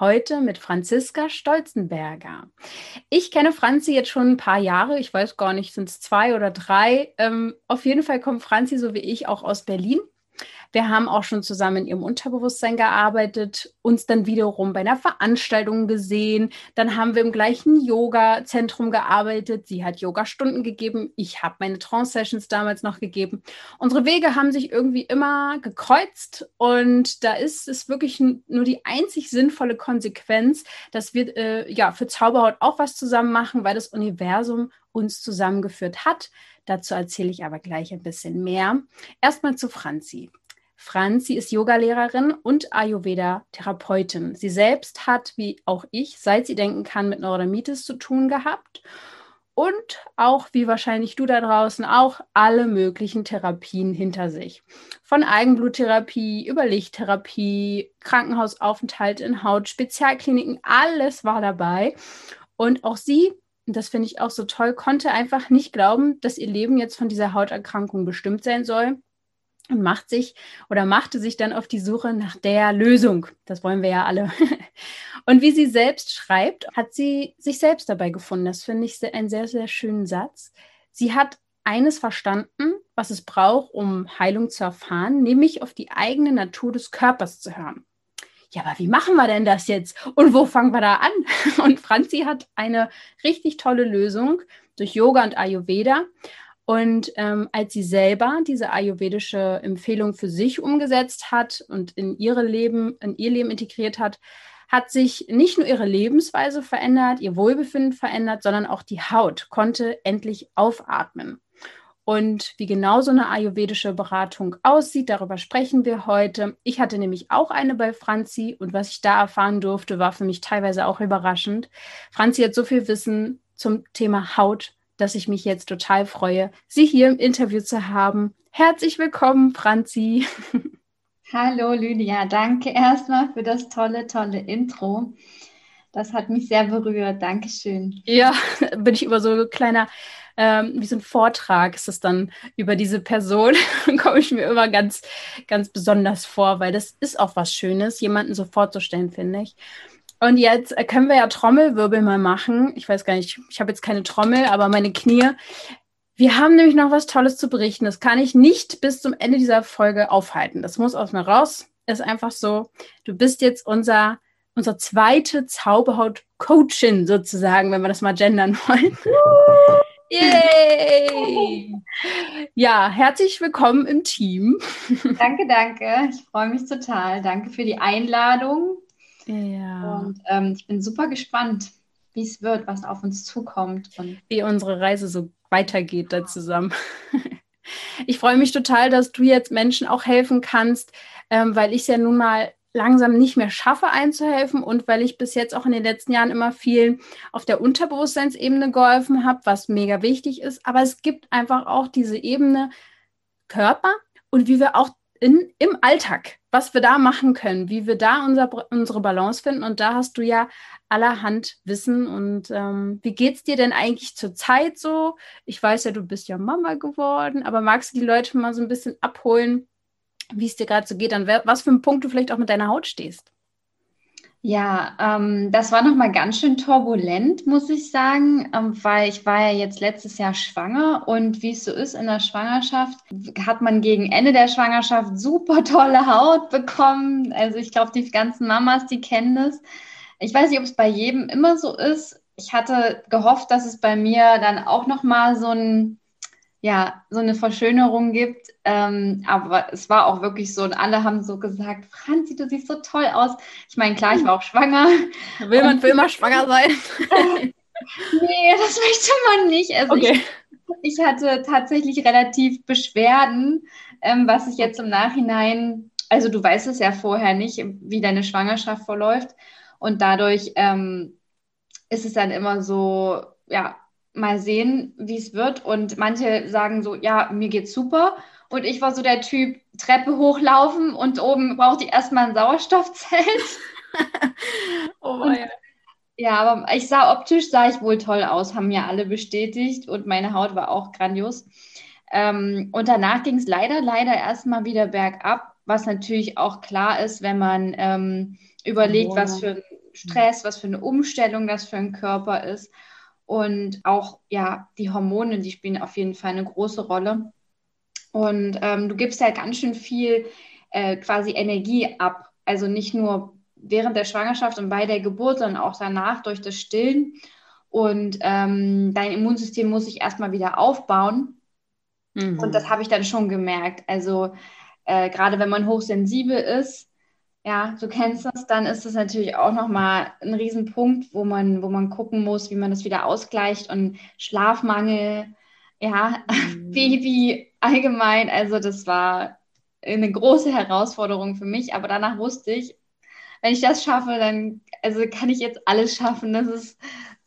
Heute mit Franziska Stolzenberger. Ich kenne Franzi jetzt schon ein paar Jahre. Ich weiß gar nicht, sind es zwei oder drei. Ähm, auf jeden Fall kommt Franzi, so wie ich, auch aus Berlin. Wir haben auch schon zusammen in ihrem Unterbewusstsein gearbeitet, uns dann wiederum bei einer Veranstaltung gesehen. Dann haben wir im gleichen Yoga-Zentrum gearbeitet. Sie hat Yoga-Stunden gegeben. Ich habe meine Trance-Sessions damals noch gegeben. Unsere Wege haben sich irgendwie immer gekreuzt und da ist es wirklich nur die einzig sinnvolle Konsequenz, dass wir äh, ja für Zauberhaut auch was zusammen machen, weil das Universum uns zusammengeführt hat. Dazu erzähle ich aber gleich ein bisschen mehr. Erstmal zu Franzi. Franzi ist Yogalehrerin und Ayurveda-Therapeutin. Sie selbst hat, wie auch ich, seit sie denken kann, mit Neurodermitis zu tun gehabt und auch, wie wahrscheinlich du da draußen, auch alle möglichen Therapien hinter sich. Von Eigenbluttherapie über Lichttherapie, Krankenhausaufenthalt in Haut, Spezialkliniken, alles war dabei. Und auch sie das finde ich auch so toll, konnte einfach nicht glauben, dass ihr Leben jetzt von dieser Hauterkrankung bestimmt sein soll und macht sich oder machte sich dann auf die Suche nach der Lösung. Das wollen wir ja alle. Und wie sie selbst schreibt, hat sie sich selbst dabei gefunden. Das finde ich einen sehr, sehr schönen Satz. Sie hat eines verstanden, was es braucht, um Heilung zu erfahren, nämlich auf die eigene Natur des Körpers zu hören ja, aber wie machen wir denn das jetzt? Und wo fangen wir da an? Und Franzi hat eine richtig tolle Lösung durch Yoga und Ayurveda. Und ähm, als sie selber diese ayurvedische Empfehlung für sich umgesetzt hat und in ihre Leben, in ihr Leben integriert hat, hat sich nicht nur ihre Lebensweise verändert, ihr Wohlbefinden verändert, sondern auch die Haut konnte endlich aufatmen. Und wie genau so eine ayurvedische Beratung aussieht, darüber sprechen wir heute. Ich hatte nämlich auch eine bei Franzi und was ich da erfahren durfte, war für mich teilweise auch überraschend. Franzi hat so viel Wissen zum Thema Haut, dass ich mich jetzt total freue, sie hier im Interview zu haben. Herzlich willkommen, Franzi. Hallo Lydia, danke erstmal für das tolle, tolle Intro. Das hat mich sehr berührt. Dankeschön. Ja, bin ich über so ein kleiner ähm, wie so ein Vortrag ist es dann über diese Person, komme ich mir immer ganz, ganz besonders vor, weil das ist auch was Schönes, jemanden so vorzustellen, finde ich. Und jetzt können wir ja Trommelwirbel mal machen. Ich weiß gar nicht, ich habe jetzt keine Trommel, aber meine Knie. Wir haben nämlich noch was Tolles zu berichten. Das kann ich nicht bis zum Ende dieser Folge aufhalten. Das muss aus mir raus. Ist einfach so. Du bist jetzt unser, unser zweite Zauberhaut-Coachin sozusagen, wenn wir das mal gendern wollen. Yay! Ja, herzlich willkommen im Team. Danke, danke. Ich freue mich total. Danke für die Einladung. Ja. Und ähm, ich bin super gespannt, wie es wird, was auf uns zukommt. Und wie unsere Reise so weitergeht da zusammen. Ich freue mich total, dass du jetzt Menschen auch helfen kannst, ähm, weil ich es ja nun mal langsam nicht mehr schaffe einzuhelfen und weil ich bis jetzt auch in den letzten Jahren immer viel auf der Unterbewusstseinsebene geholfen habe, was mega wichtig ist. Aber es gibt einfach auch diese Ebene Körper und wie wir auch in, im Alltag, was wir da machen können, wie wir da unser, unsere Balance finden. Und da hast du ja allerhand Wissen. Und ähm, wie geht es dir denn eigentlich zur Zeit so? Ich weiß ja, du bist ja Mama geworden, aber magst du die Leute mal so ein bisschen abholen, wie es dir gerade so geht, an was für einem Punkt du vielleicht auch mit deiner Haut stehst. Ja, ähm, das war nochmal ganz schön turbulent, muss ich sagen, ähm, weil ich war ja jetzt letztes Jahr schwanger und wie es so ist in der Schwangerschaft, hat man gegen Ende der Schwangerschaft super tolle Haut bekommen. Also ich glaube, die ganzen Mamas, die kennen das. Ich weiß nicht, ob es bei jedem immer so ist. Ich hatte gehofft, dass es bei mir dann auch nochmal so ein ja, so eine Verschönerung gibt. Ähm, aber es war auch wirklich so, und alle haben so gesagt, Franzi, du siehst so toll aus. Ich meine, klar, ich war auch schwanger. Will man für immer schwanger sein? nee, das möchte man nicht. Also okay. ich, ich, hatte tatsächlich relativ Beschwerden, ähm, was ich jetzt im Nachhinein, also du weißt es ja vorher nicht, wie deine Schwangerschaft verläuft. Und dadurch ähm, ist es dann immer so, ja, mal sehen, wie es wird. Und manche sagen so, ja, mir geht's super. Und ich war so der Typ, Treppe hochlaufen und oben braucht ich erstmal ein Sauerstoffzelt. oh und, ja. ja, aber ich sah optisch, sah ich wohl toll aus, haben mir alle bestätigt und meine Haut war auch grandios. Ähm, und danach ging es leider, leider erstmal wieder bergab, was natürlich auch klar ist, wenn man ähm, überlegt, was für ein Stress, was für eine Umstellung das für ein Körper ist. Und auch, ja, die Hormone, die spielen auf jeden Fall eine große Rolle. Und ähm, du gibst ja ganz schön viel äh, quasi Energie ab. Also nicht nur während der Schwangerschaft und bei der Geburt, sondern auch danach durch das Stillen. Und ähm, dein Immunsystem muss sich erstmal wieder aufbauen. Mhm. Und das habe ich dann schon gemerkt. Also äh, gerade wenn man hochsensibel ist, ja, du kennst das, dann ist das natürlich auch nochmal ein Riesenpunkt, wo man, wo man gucken muss, wie man das wieder ausgleicht und Schlafmangel, ja, mhm. Baby allgemein. Also das war eine große Herausforderung für mich, aber danach wusste ich, wenn ich das schaffe, dann also kann ich jetzt alles schaffen. Das ist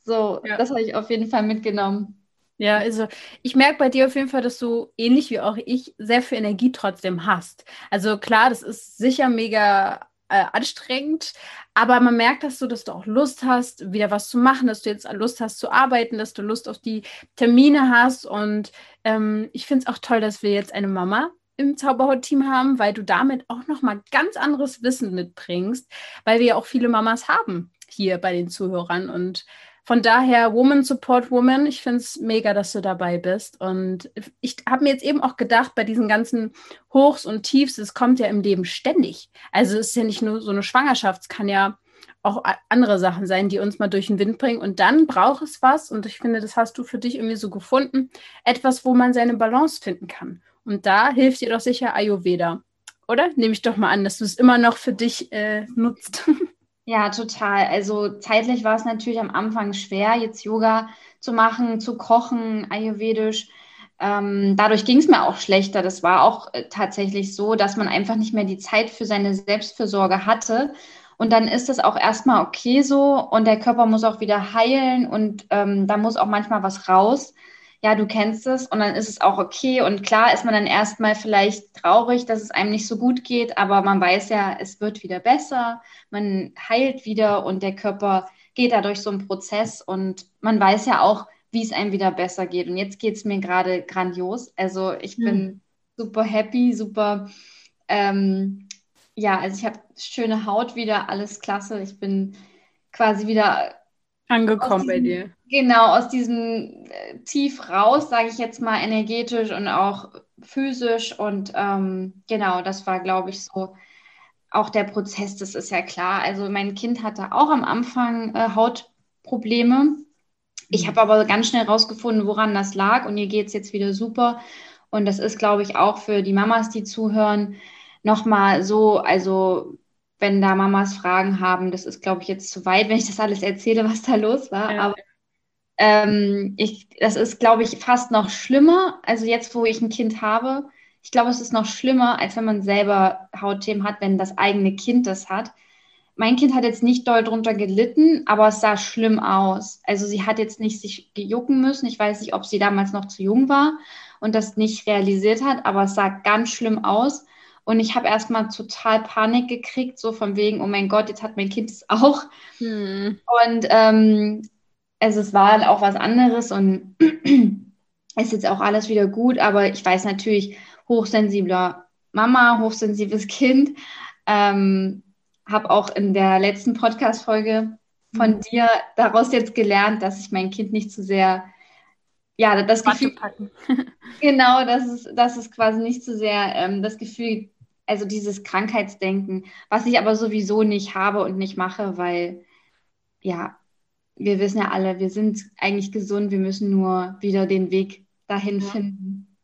so, ja. das habe ich auf jeden Fall mitgenommen. Ja, also ich merke bei dir auf jeden Fall, dass du ähnlich wie auch ich sehr viel Energie trotzdem hast. Also klar, das ist sicher mega äh, anstrengend, aber man merkt, dass du, dass du auch Lust hast, wieder was zu machen, dass du jetzt Lust hast zu arbeiten, dass du Lust auf die Termine hast. Und ähm, ich finde es auch toll, dass wir jetzt eine Mama im Zauberhaut-Team haben, weil du damit auch nochmal ganz anderes Wissen mitbringst, weil wir ja auch viele Mamas haben hier bei den Zuhörern. Und von daher, Woman Support Woman, ich finde es mega, dass du dabei bist. Und ich habe mir jetzt eben auch gedacht, bei diesen ganzen Hochs und Tiefs, es kommt ja im Leben ständig. Also es ist ja nicht nur so eine Schwangerschaft, es kann ja auch andere Sachen sein, die uns mal durch den Wind bringen. Und dann braucht es was, und ich finde, das hast du für dich irgendwie so gefunden, etwas, wo man seine Balance finden kann. Und da hilft dir doch sicher Ayurveda. Oder? Nehme ich doch mal an, dass du es immer noch für dich äh, nutzt. Ja, total. Also zeitlich war es natürlich am Anfang schwer, jetzt Yoga zu machen, zu kochen, ayurvedisch. Ähm, dadurch ging es mir auch schlechter. Das war auch äh, tatsächlich so, dass man einfach nicht mehr die Zeit für seine Selbstfürsorge hatte. Und dann ist es auch erstmal okay so und der Körper muss auch wieder heilen und ähm, da muss auch manchmal was raus ja, du kennst es und dann ist es auch okay. Und klar ist man dann erstmal vielleicht traurig, dass es einem nicht so gut geht, aber man weiß ja, es wird wieder besser, man heilt wieder und der Körper geht da durch so einen Prozess und man weiß ja auch, wie es einem wieder besser geht. Und jetzt geht es mir gerade grandios. Also ich mhm. bin super happy, super, ähm, ja, also ich habe schöne Haut wieder, alles klasse. Ich bin quasi wieder angekommen diesem, bei dir. Genau, aus diesem äh, Tief raus, sage ich jetzt mal, energetisch und auch physisch. Und ähm, genau, das war, glaube ich, so auch der Prozess, das ist ja klar. Also mein Kind hatte auch am Anfang äh, Hautprobleme. Ich habe aber ganz schnell rausgefunden, woran das lag und ihr geht es jetzt wieder super. Und das ist, glaube ich, auch für die Mamas, die zuhören, nochmal so, also wenn da Mamas Fragen haben. Das ist, glaube ich, jetzt zu weit, wenn ich das alles erzähle, was da los war. Ja. Aber ähm, ich, das ist, glaube ich, fast noch schlimmer. Also jetzt, wo ich ein Kind habe, ich glaube, es ist noch schlimmer, als wenn man selber Hautthemen hat, wenn das eigene Kind das hat. Mein Kind hat jetzt nicht doll drunter gelitten, aber es sah schlimm aus. Also sie hat jetzt nicht sich gejucken müssen. Ich weiß nicht, ob sie damals noch zu jung war und das nicht realisiert hat, aber es sah ganz schlimm aus. Und ich habe erstmal total Panik gekriegt, so von wegen, oh mein Gott, jetzt hat mein Kind es auch. Hm. Und ähm, also es war auch was anderes und ist jetzt auch alles wieder gut, aber ich weiß natürlich, hochsensibler Mama, hochsensibles Kind. Ähm, habe auch in der letzten Podcast-Folge von mhm. dir daraus jetzt gelernt, dass ich mein Kind nicht zu sehr, ja, das Gefühl, genau, das ist, das ist quasi nicht zu sehr ähm, das Gefühl also dieses Krankheitsdenken, was ich aber sowieso nicht habe und nicht mache, weil ja, wir wissen ja alle, wir sind eigentlich gesund, wir müssen nur wieder den Weg dahin ja. finden.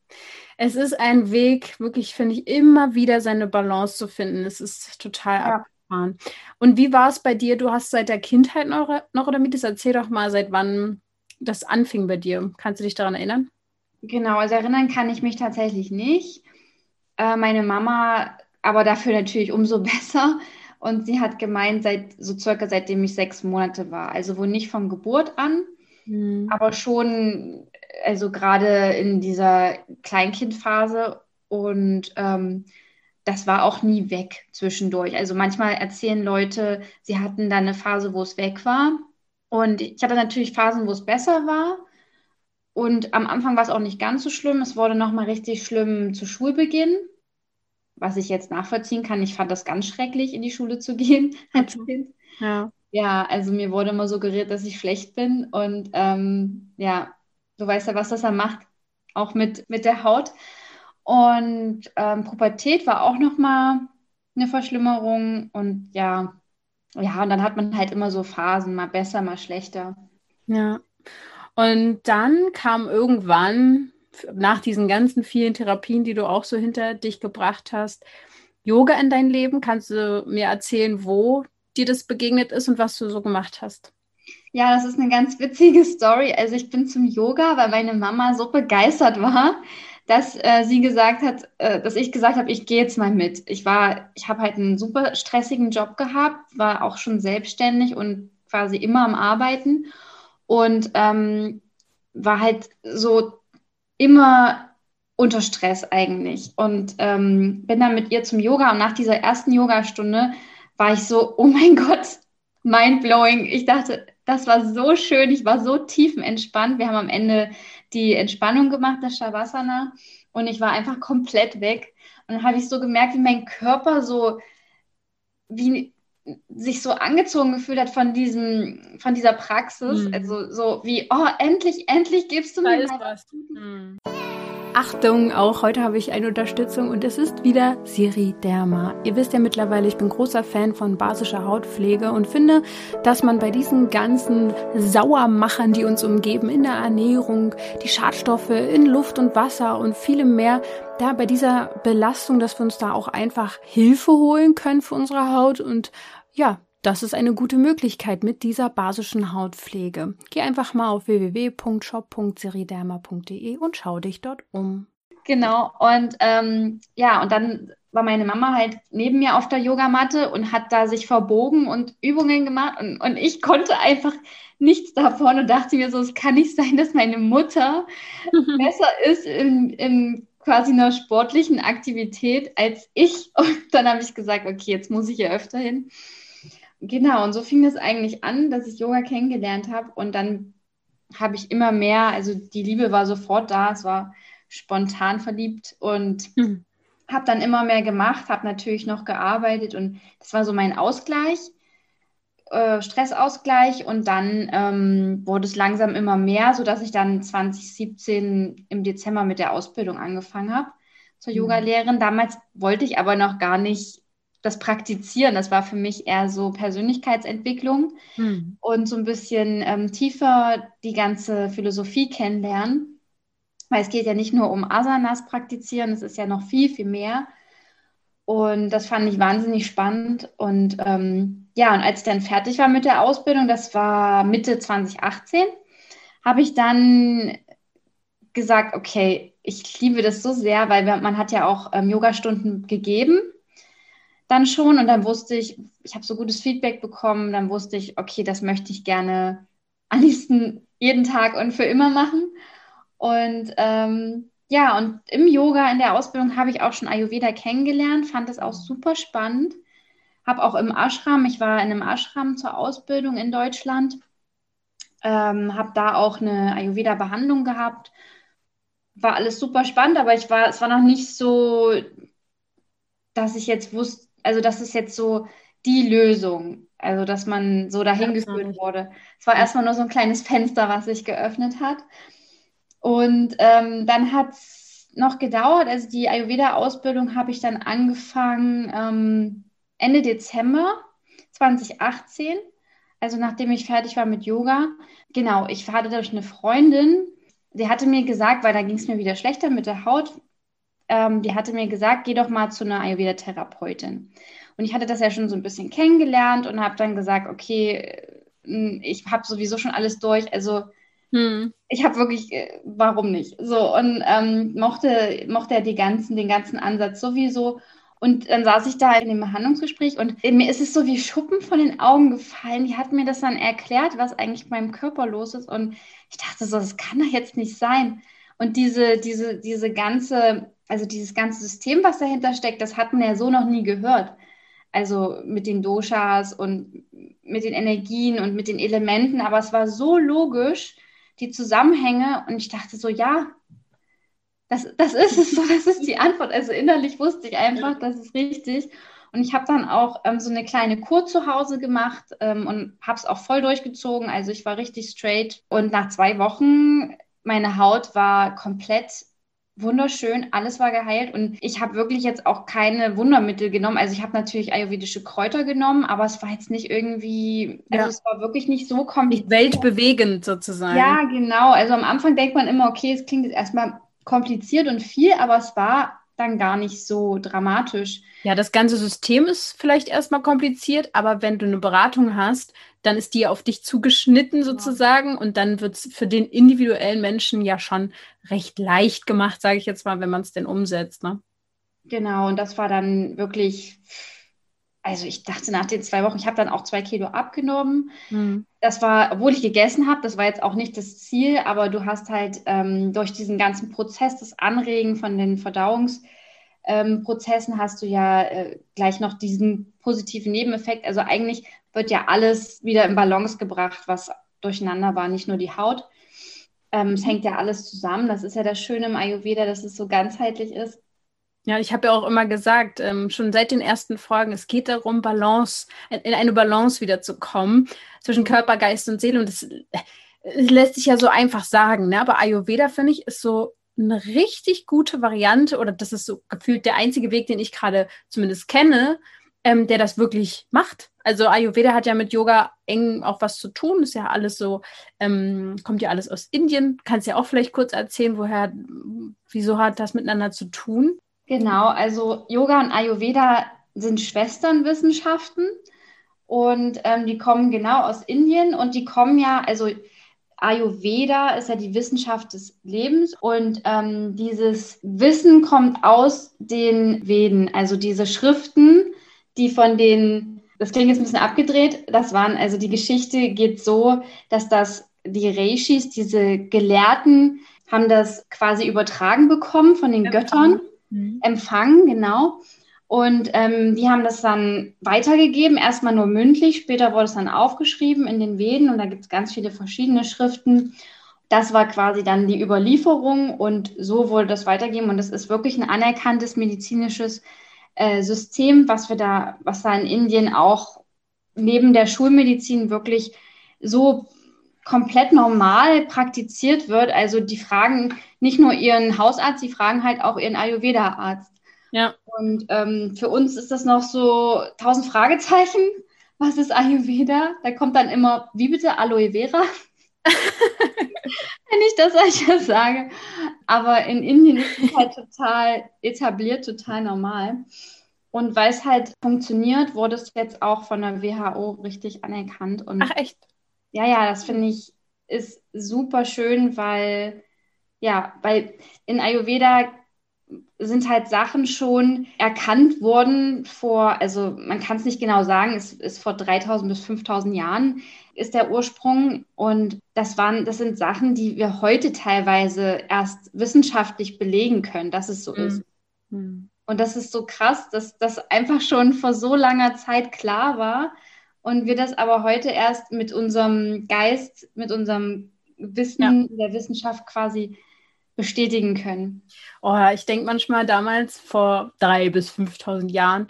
Es ist ein Weg, wirklich, finde ich, immer wieder seine Balance zu finden. Es ist total ja. abgefahren. Und wie war es bei dir? Du hast seit der Kindheit noch, noch oder mit? Erzähl doch mal, seit wann das anfing bei dir. Kannst du dich daran erinnern? Genau, also erinnern kann ich mich tatsächlich nicht. Äh, meine Mama aber dafür natürlich umso besser. Und sie hat gemeint, seit so circa seitdem ich sechs Monate war, also wohl nicht von Geburt an. mhm. aber schon, also gerade in dieser Kleinkindphase und ähm, das war auch nie weg zwischendurch. Also manchmal erzählen Leute, sie hatten dann eine Phase, wo es weg war. Und ich hatte natürlich Phasen, wo es besser war. Und am Anfang war es auch nicht ganz so schlimm. Es wurde nochmal richtig schlimm zu Schulbeginn, was ich jetzt nachvollziehen kann. Ich fand das ganz schrecklich, in die Schule zu gehen als. Kind. Ja. Ja, also mir wurde immer suggeriert, dass ich schlecht bin. Und ähm, ja, du weißt ja, was das dann macht, auch mit, mit der Haut. Und ähm, Pubertät war auch nochmal eine Verschlimmerung. Und ja, ja, und dann hat man halt immer so Phasen, mal besser, mal schlechter. Ja. Und dann kam irgendwann, nach diesen ganzen vielen Therapien, die du auch so hinter dich gebracht hast, Yoga in dein Leben. Kannst du mir erzählen, wo dir das begegnet ist und was du so gemacht hast? Ja, das ist eine ganz witzige Story. Also ich bin zum Yoga, weil meine Mama so begeistert war, dass äh, sie gesagt hat, äh, dass ich gesagt habe, ich gehe jetzt mal mit. Ich war, ich habe halt einen super stressigen Job gehabt, war auch schon selbstständig und quasi immer am Arbeiten und ähm, war halt so immer unter Stress eigentlich und ähm, bin dann mit ihr zum Yoga und nach dieser ersten Yogastunde war ich so, oh mein Gott, mind blowing. Ich dachte, das war so schön, ich war so tiefenentspannt. Wir haben am Ende die Entspannung gemacht, das Shavasana, und ich war einfach komplett weg. Und dann habe ich so gemerkt, wie mein Körper so, wie sich so angezogen gefühlt hat von diesem, von dieser Praxis. Mhm. Also so wie, oh, endlich, endlich gibst du mir was. Mhm. Achtung, auch heute habe ich eine Unterstützung und es ist wieder Siri Derma. Ihr wisst ja mittlerweile, ich bin großer Fan von basischer Hautpflege und finde, dass man bei diesen ganzen Sauermachern, die uns umgeben, in der Ernährung, die Schadstoffe in Luft und Wasser und vielem mehr, da bei dieser Belastung, dass wir uns da auch einfach Hilfe holen können für unsere Haut und ja, das ist eine gute Möglichkeit mit dieser basischen Hautpflege. Geh einfach mal auf www.shop.seriderma.de und schau dich dort um. Genau, und ähm, ja, und dann war meine Mama halt neben mir auf der Yogamatte und hat da sich verbogen und Übungen gemacht und, und ich konnte einfach nichts davon und dachte mir so, es kann nicht sein, dass meine Mutter besser ist in, in quasi einer sportlichen Aktivität als ich. Und dann habe ich gesagt, okay, jetzt muss ich ja öfter hin. Genau, und so fing es eigentlich an, dass ich Yoga kennengelernt habe und dann habe ich immer mehr, also die Liebe war sofort da, es war spontan verliebt und mhm. habe dann immer mehr gemacht, habe natürlich noch gearbeitet und das war so mein Ausgleich, äh, Stressausgleich und dann ähm, wurde es langsam immer mehr, sodass ich dann 2017 im Dezember mit der Ausbildung angefangen habe zur mhm. Yogalehrerin. Damals wollte ich aber noch gar nicht das Praktizieren, das war für mich eher so Persönlichkeitsentwicklung hm. und so ein bisschen ähm, tiefer die ganze Philosophie kennenlernen. Weil es geht ja nicht nur um Asanas praktizieren, es ist ja noch viel, viel mehr. Und das fand ich wahnsinnig spannend. Und ähm, ja, und als ich dann fertig war mit der Ausbildung, das war Mitte 2018, habe ich dann gesagt, okay, ich liebe das so sehr, weil man hat ja auch ähm, Yogastunden gegeben dann schon und dann wusste ich, ich habe so gutes Feedback bekommen, dann wusste ich, okay, das möchte ich gerne am liebsten jeden Tag und für immer machen. Und ähm, ja, und im Yoga, in der Ausbildung habe ich auch schon Ayurveda kennengelernt, fand das auch super spannend. Habe auch im Ashram, ich war in einem Ashram zur Ausbildung in Deutschland, ähm, habe da auch eine Ayurveda-Behandlung gehabt. War alles super spannend, aber ich war, es war noch nicht so, dass ich jetzt wusste, also das ist jetzt so die Lösung, also dass man so dahin geführt wurde. Es war erstmal nur so ein kleines Fenster, was sich geöffnet hat. Und ähm, dann hat es noch gedauert, also die Ayurveda-Ausbildung habe ich dann angefangen ähm, Ende Dezember 2018, also nachdem ich fertig war mit Yoga. Genau, ich hatte durch eine Freundin, die hatte mir gesagt, weil da ging es mir wieder schlechter mit der Haut, ähm, die hatte mir gesagt, geh doch mal zu einer Ayurveda-Therapeutin. Und ich hatte das ja schon so ein bisschen kennengelernt und habe dann gesagt, okay, äh, ich habe sowieso schon alles durch, also hm. ich habe wirklich, äh, warum nicht? So, und ähm, mochte, mochte er die ganzen, den ganzen Ansatz sowieso. Und dann saß ich da in dem Behandlungsgespräch und mir ist es so wie Schuppen von den Augen gefallen. Die hat mir das dann erklärt, was eigentlich mit meinem Körper los ist. Und ich dachte so, das kann doch jetzt nicht sein. Und diese, diese, diese ganze, also dieses ganze System, was dahinter steckt, das hat man ja so noch nie gehört. Also mit den Doshas und mit den Energien und mit den Elementen. Aber es war so logisch, die Zusammenhänge. Und ich dachte so, ja, das, das ist es, das ist die Antwort. Also innerlich wusste ich einfach, das ist richtig. Und ich habe dann auch ähm, so eine kleine Kur zu Hause gemacht ähm, und habe es auch voll durchgezogen. Also ich war richtig straight. Und nach zwei Wochen, meine Haut war komplett wunderschön, alles war geheilt und ich habe wirklich jetzt auch keine Wundermittel genommen. Also ich habe natürlich ayurvedische Kräuter genommen, aber es war jetzt nicht irgendwie, also ja. es war wirklich nicht so kompliziert. Weltbewegend sozusagen. Ja, genau. Also am Anfang denkt man immer, okay, es klingt jetzt erstmal kompliziert und viel, aber es war dann gar nicht so dramatisch. Ja, das ganze System ist vielleicht erstmal kompliziert, aber wenn du eine Beratung hast, dann ist die auf dich zugeschnitten sozusagen ja. und dann wird es für den individuellen Menschen ja schon recht leicht gemacht, sage ich jetzt mal, wenn man es denn umsetzt. Ne? Genau, und das war dann wirklich also ich dachte nach den zwei Wochen, ich habe dann auch zwei Kilo abgenommen. Mhm. Das war, obwohl ich gegessen habe, das war jetzt auch nicht das Ziel, aber du hast halt ähm, durch diesen ganzen Prozess, das Anregen von den Verdauungsprozessen, ähm, hast du ja äh, gleich noch diesen positiven Nebeneffekt. Also eigentlich wird ja alles wieder in Balance gebracht, was durcheinander war, nicht nur die Haut. Ähm, es hängt ja alles zusammen. Das ist ja das Schöne im Ayurveda, dass es so ganzheitlich ist. Ja, ich habe ja auch immer gesagt, ähm, schon seit den ersten Folgen, es geht darum, Balance, in eine Balance wiederzukommen zwischen Körper, Geist und Seele. Und das, das äh, lässt sich ja so einfach sagen. Ne? Aber Ayurveda, finde ich, ist so eine richtig gute Variante oder das ist so gefühlt der einzige Weg, den ich gerade zumindest kenne, ähm, der das wirklich macht. Also Ayurveda hat ja mit Yoga eng auch was zu tun. Ist ja alles so, ähm, kommt ja alles aus Indien. Kannst ja auch vielleicht kurz erzählen, woher, wieso hat das miteinander zu tun? Genau, also Yoga und Ayurveda sind Schwesternwissenschaften und ähm, die kommen genau aus Indien und die kommen ja, also Ayurveda ist ja die Wissenschaft des Lebens und ähm, dieses Wissen kommt aus den Veden, also diese Schriften, die von den, das klingt jetzt ein bisschen abgedreht, das waren, also die Geschichte geht so, dass das die Reishis, diese Gelehrten, haben das quasi übertragen bekommen von den Göttern mhm. empfangen, genau. Und ähm, die haben das dann weitergegeben, erstmal nur mündlich, später wurde es dann aufgeschrieben in den Veden und da gibt es ganz viele verschiedene Schriften. Das war quasi dann die Überlieferung und so wurde das weitergegeben und das ist wirklich ein anerkanntes medizinisches äh, System, was wir da, was da in Indien auch neben der Schulmedizin wirklich so komplett normal praktiziert wird. Also die fragen nicht nur ihren Hausarzt, die fragen halt auch ihren Ayurveda-Arzt. Ja. Und ähm, für uns ist das noch so tausend Fragezeichen. Was ist Ayurveda? Da kommt dann immer, wie bitte Aloe Vera? Wenn ich das euch sage. Aber in Indien ist es halt total etabliert, total normal. Und weil es halt funktioniert, wurde es jetzt auch von der WHO richtig anerkannt. Und Ach echt? Ja, ja, das finde ich ist super schön, weil ja, weil in Ayurveda sind halt Sachen schon erkannt worden vor, also man kann es nicht genau sagen, es ist vor 3000 bis 5000 Jahren ist der Ursprung und das waren, das sind Sachen, die wir heute teilweise erst wissenschaftlich belegen können, dass es so mhm. ist. Mhm. Und das ist so krass, dass das einfach schon vor so langer Zeit klar war und wir das aber heute erst mit unserem Geist, mit unserem Wissen ja. der Wissenschaft quasi bestätigen können. Oh, ich denke manchmal damals vor drei bis 5.000 Jahren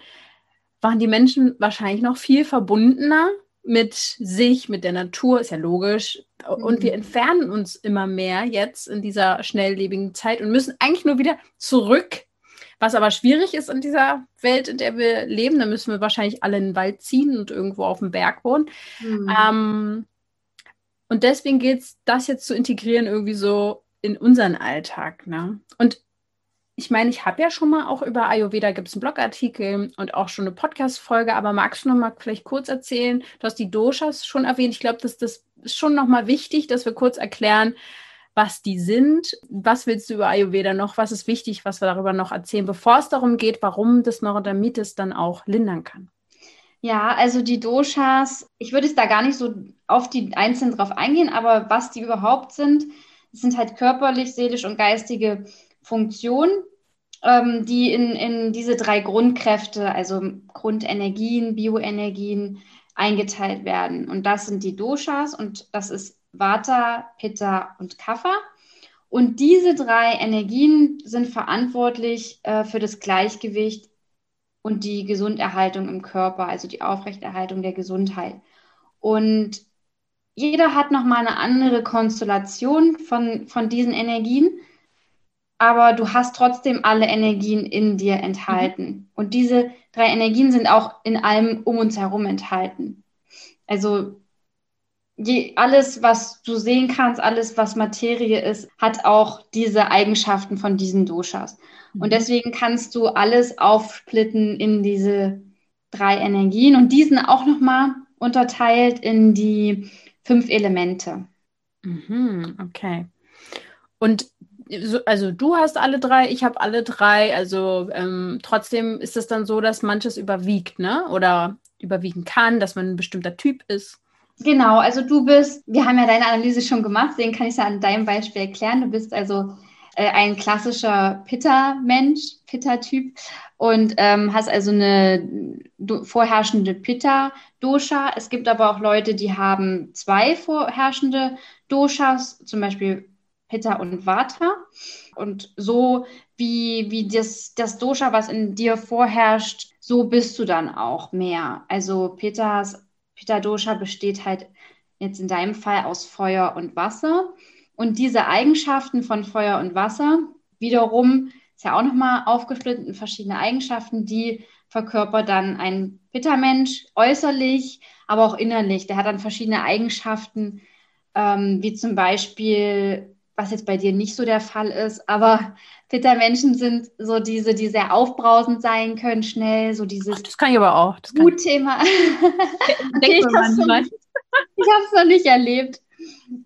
waren die Menschen wahrscheinlich noch viel verbundener mit sich, mit der Natur, ist ja logisch. Und mhm. wir entfernen uns immer mehr jetzt in dieser schnelllebigen Zeit und müssen eigentlich nur wieder zurück was aber schwierig ist in dieser Welt, in der wir leben, da müssen wir wahrscheinlich alle in den Wald ziehen und irgendwo auf dem Berg wohnen. Mhm. Ähm, und deswegen geht es, das jetzt zu integrieren, irgendwie so in unseren Alltag. Ne? Und ich meine, ich habe ja schon mal auch über Ayurveda gibt es einen Blogartikel und auch schon eine Podcast-Folge, aber magst du noch mal vielleicht kurz erzählen? Du hast die Doshas schon erwähnt. Ich glaube, das, das ist schon noch mal wichtig, dass wir kurz erklären, was die sind. Was willst du über Ayurveda noch? Was ist wichtig, was wir darüber noch erzählen, bevor es darum geht, warum das Neurodermitis dann auch lindern kann? Ja, also die Doshas, ich würde es da gar nicht so auf die einzelnen drauf eingehen, aber was die überhaupt sind, sind halt körperlich, seelisch und geistige Funktionen, ähm, die in, in diese drei Grundkräfte, also Grundenergien, Bioenergien, eingeteilt werden. Und das sind die Doshas und das ist Vata, Pitta und Kapha. Und diese drei Energien sind verantwortlich äh, für das Gleichgewicht und die Gesunderhaltung im Körper, also die Aufrechterhaltung der Gesundheit. Und jeder hat nochmal eine andere Konstellation von, von diesen Energien, aber du hast trotzdem alle Energien in dir enthalten. Mhm. Und diese drei Energien sind auch in allem um uns herum enthalten. Also je, alles, was du sehen kannst, alles, was Materie ist, hat auch diese Eigenschaften von diesen Doshas. Mhm. Und deswegen kannst du alles aufsplitten in diese drei Energien und diesen auch nochmal unterteilt in die fünf Elemente. Mhm, okay. Und also du hast alle drei, ich habe alle drei. Also ähm, trotzdem ist es dann so, dass manches überwiegt, ne? Oder überwiegen kann, dass man ein bestimmter Typ ist. Genau, also du bist, wir haben ja deine Analyse schon gemacht, deswegen kann ich ja an deinem Beispiel erklären. Du bist also äh, ein klassischer Pitta-Mensch, Pitta-Typ und ähm, hast also eine vorherrschende Pitta-Dosha. Es gibt aber auch Leute, die haben zwei vorherrschende Doshas, zum Beispiel Pitta und Vata. Und so wie, wie das, das Dosha, was in dir vorherrscht, so bist du dann auch mehr. Also Pittas Pitta Dosha besteht halt jetzt in deinem Fall aus Feuer und Wasser. Und diese Eigenschaften von Feuer und Wasser wiederum ist ja auch nochmal aufgesplittet in verschiedene Eigenschaften, die verkörpert dann ein Pitta-Mensch äußerlich, aber auch innerlich. Der hat dann verschiedene Eigenschaften, ähm, wie zum Beispiel, was jetzt bei dir nicht so der Fall ist, aber Pitta-Menschen sind so diese, die sehr aufbrausend sein können, schnell, so dieses. Ach, das kann ich aber auch. Wutthema. okay, ich habe es noch, nicht erlebt.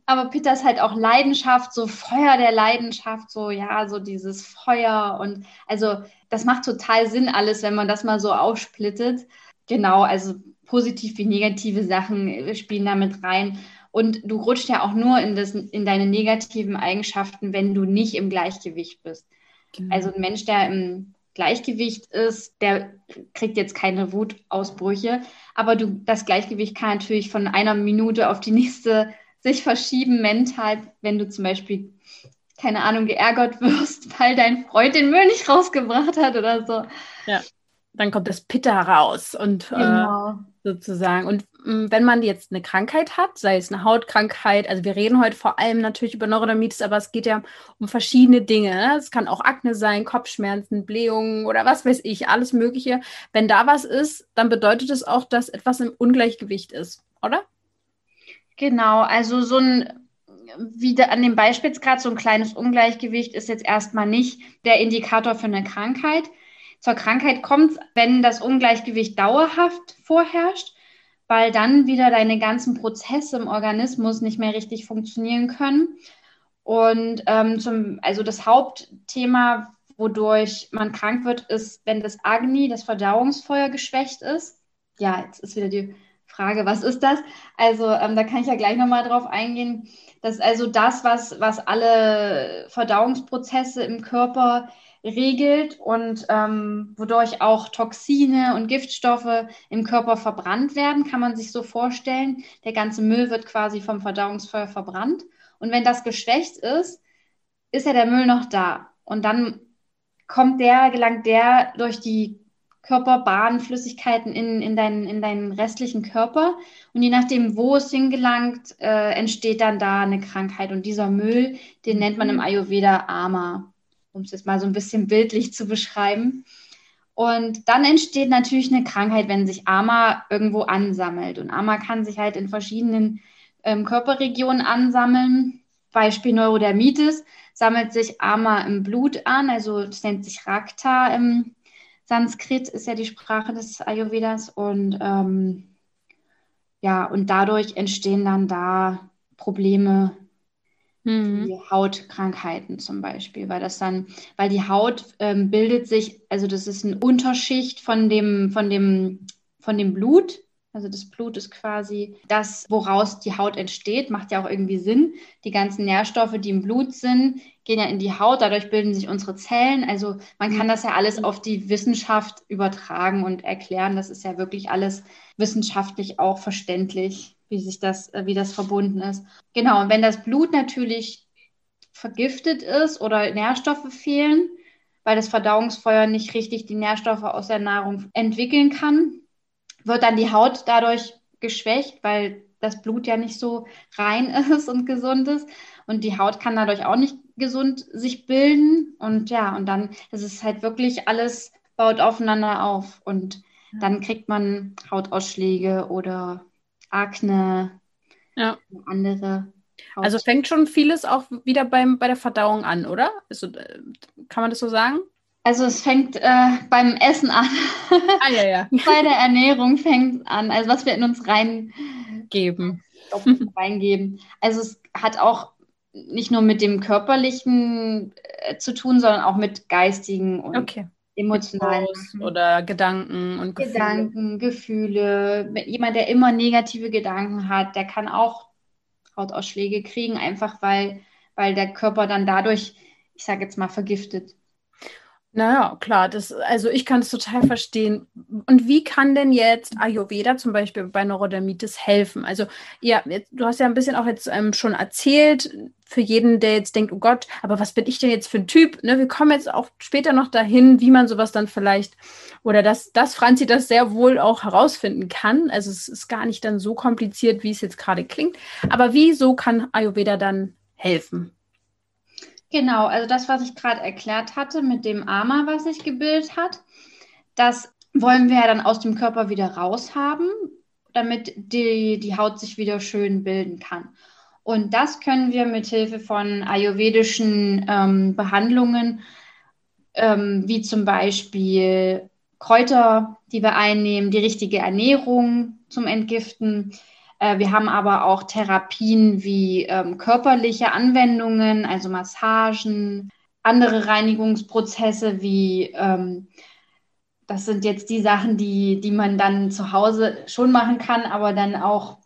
Aber Pitta ist halt auch Leidenschaft, so Feuer der Leidenschaft, so ja, so dieses Feuer und also das macht total Sinn alles, wenn man das mal so aufsplittet. Genau, also positiv wie negative Sachen spielen damit rein. Und du rutschst ja auch nur in, das, in deine negativen Eigenschaften, wenn du nicht im Gleichgewicht bist. Genau. Also ein Mensch, der im Gleichgewicht ist, der kriegt jetzt keine Wutausbrüche. Aber du, das Gleichgewicht kann natürlich von einer Minute auf die nächste sich verschieben mental, wenn du zum Beispiel, keine Ahnung, geärgert wirst, weil dein Freund den Müll nicht rausgebracht hat oder so. Ja dann kommt das Pitta raus und äh, genau. äh, sozusagen. Und mh, mm, wenn man jetzt eine Krankheit hat, sei es eine Hautkrankheit, also wir reden heute vor allem natürlich über Neurodermitis, aber es geht ja um verschiedene Dinge. Ne? Es kann auch Akne sein, Kopfschmerzen, Blähungen oder was weiß ich, alles Mögliche. Wenn da was ist, dann bedeutet es auch, dass etwas im Ungleichgewicht ist, oder? Genau, also so ein wie an dem Beispiel gerade so ein kleines Ungleichgewicht ist jetzt erstmal nicht der Indikator für eine Krankheit. Zur Krankheit kommt, wenn das Ungleichgewicht dauerhaft vorherrscht, weil dann wieder deine ganzen Prozesse im Organismus nicht mehr richtig funktionieren können. Und ähm, zum, also das Hauptthema, wodurch man krank wird, ist, wenn das Agni, das Verdauungsfeuer, geschwächt ist. Ja, jetzt ist wieder die Frage, was ist das? Also ähm, da kann ich ja gleich nochmal drauf eingehen. Das ist also das, was, was alle Verdauungsprozesse im Körper regelt und ähm, wodurch auch Toxine und Giftstoffe im Körper verbrannt werden, kann man sich so vorstellen. Der ganze Müll wird quasi vom Verdauungsfeuer verbrannt. Und wenn das geschwächt ist, ist ja der Müll noch da. Und dann kommt der, gelangt der durch die Körperbahn, Flüssigkeiten in, in, deinen, in deinen restlichen Körper. Und je nachdem, wo es hingelangt, äh, entsteht dann da eine Krankheit. Und dieser Müll, den nennt man im mhm. Ayurveda Ama um es jetzt mal so ein bisschen bildlich zu beschreiben. Und dann entsteht natürlich eine Krankheit, wenn sich Ama irgendwo ansammelt. Und Ama kann sich halt in verschiedenen ähm, Körperregionen ansammeln. Beispiel Neurodermitis sammelt sich Ama im Blut an, also das nennt sich Rakta im Sanskrit, ist ja die Sprache des Ayurvedas. Und ja, und dadurch entstehen dann da Probleme mhm. Hautkrankheiten zum Beispiel, weil das dann, weil die Haut ähm, bildet sich, also das ist eine Unterschicht von dem, von dem, von dem Blut. Also das Blut ist quasi das, woraus die Haut entsteht, macht ja auch irgendwie Sinn. Die ganzen Nährstoffe, die im Blut sind, gehen ja in die Haut, dadurch bilden sich unsere Zellen. Also man kann das ja alles auf die Wissenschaft übertragen und erklären. Das ist ja wirklich alles wissenschaftlich auch verständlich wie sich das, äh, wie das verbunden ist. Genau, und wenn das Blut natürlich vergiftet ist oder Nährstoffe fehlen, weil das Verdauungsfeuer nicht richtig die Nährstoffe aus der Nahrung entwickeln kann, wird dann die Haut dadurch geschwächt, weil das Blut ja nicht so rein ist und gesund ist. Und die Haut kann dadurch auch nicht gesund sich bilden. Und ja, und dann ist es halt wirklich alles baut aufeinander auf. Und dann kriegt man Hautausschläge oder Akne, ja. andere. Haut. Also fängt schon vieles auch wieder beim, bei der Verdauung an, oder? Also, äh, kann man das so sagen? Also es fängt äh, beim Essen an. Ah, ja, ja. bei der Ernährung fängt es an. Also was wir in uns reingeben. reingeben. Also es hat auch nicht nur mit dem körperlichen äh, zu tun, sondern auch mit geistigen und okay emotionalen oder Gedanken und Gefühle. Gedanken, Gefühle. Jemand, der immer negative Gedanken hat, der kann auch Hautausschläge kriegen, einfach weil, weil der Körper dann dadurch, ich sage jetzt mal, vergiftet naja, klar, das, also ich kann es total verstehen. Und wie kann denn jetzt Ayurveda zum Beispiel bei Neurodermitis helfen? Also, ja, du hast ja ein bisschen auch jetzt ähm, schon erzählt, für jeden, der jetzt denkt, oh Gott, aber was bin ich denn jetzt für ein Typ? Ne, wir kommen jetzt auch später noch dahin, wie man sowas dann vielleicht, oder dass, dass Franzi das sehr wohl auch herausfinden kann. Also es ist gar nicht dann so kompliziert, wie es jetzt gerade klingt. Aber wieso kann Ayurveda dann helfen? Genau, also das, was ich gerade erklärt hatte mit dem Ama, was sich gebildet hat, das wollen wir ja dann aus dem Körper wieder raushaben, damit die, die Haut sich wieder schön bilden kann. Und das können wir mit Hilfe von ayurvedischen ähm, Behandlungen, ähm, wie zum Beispiel Kräuter, die wir einnehmen, die richtige Ernährung zum Entgiften, wir haben aber auch Therapien wie ähm, körperliche Anwendungen, also Massagen, andere Reinigungsprozesse wie, ähm, das sind jetzt die Sachen, die, die man dann zu Hause schon machen kann, aber dann auch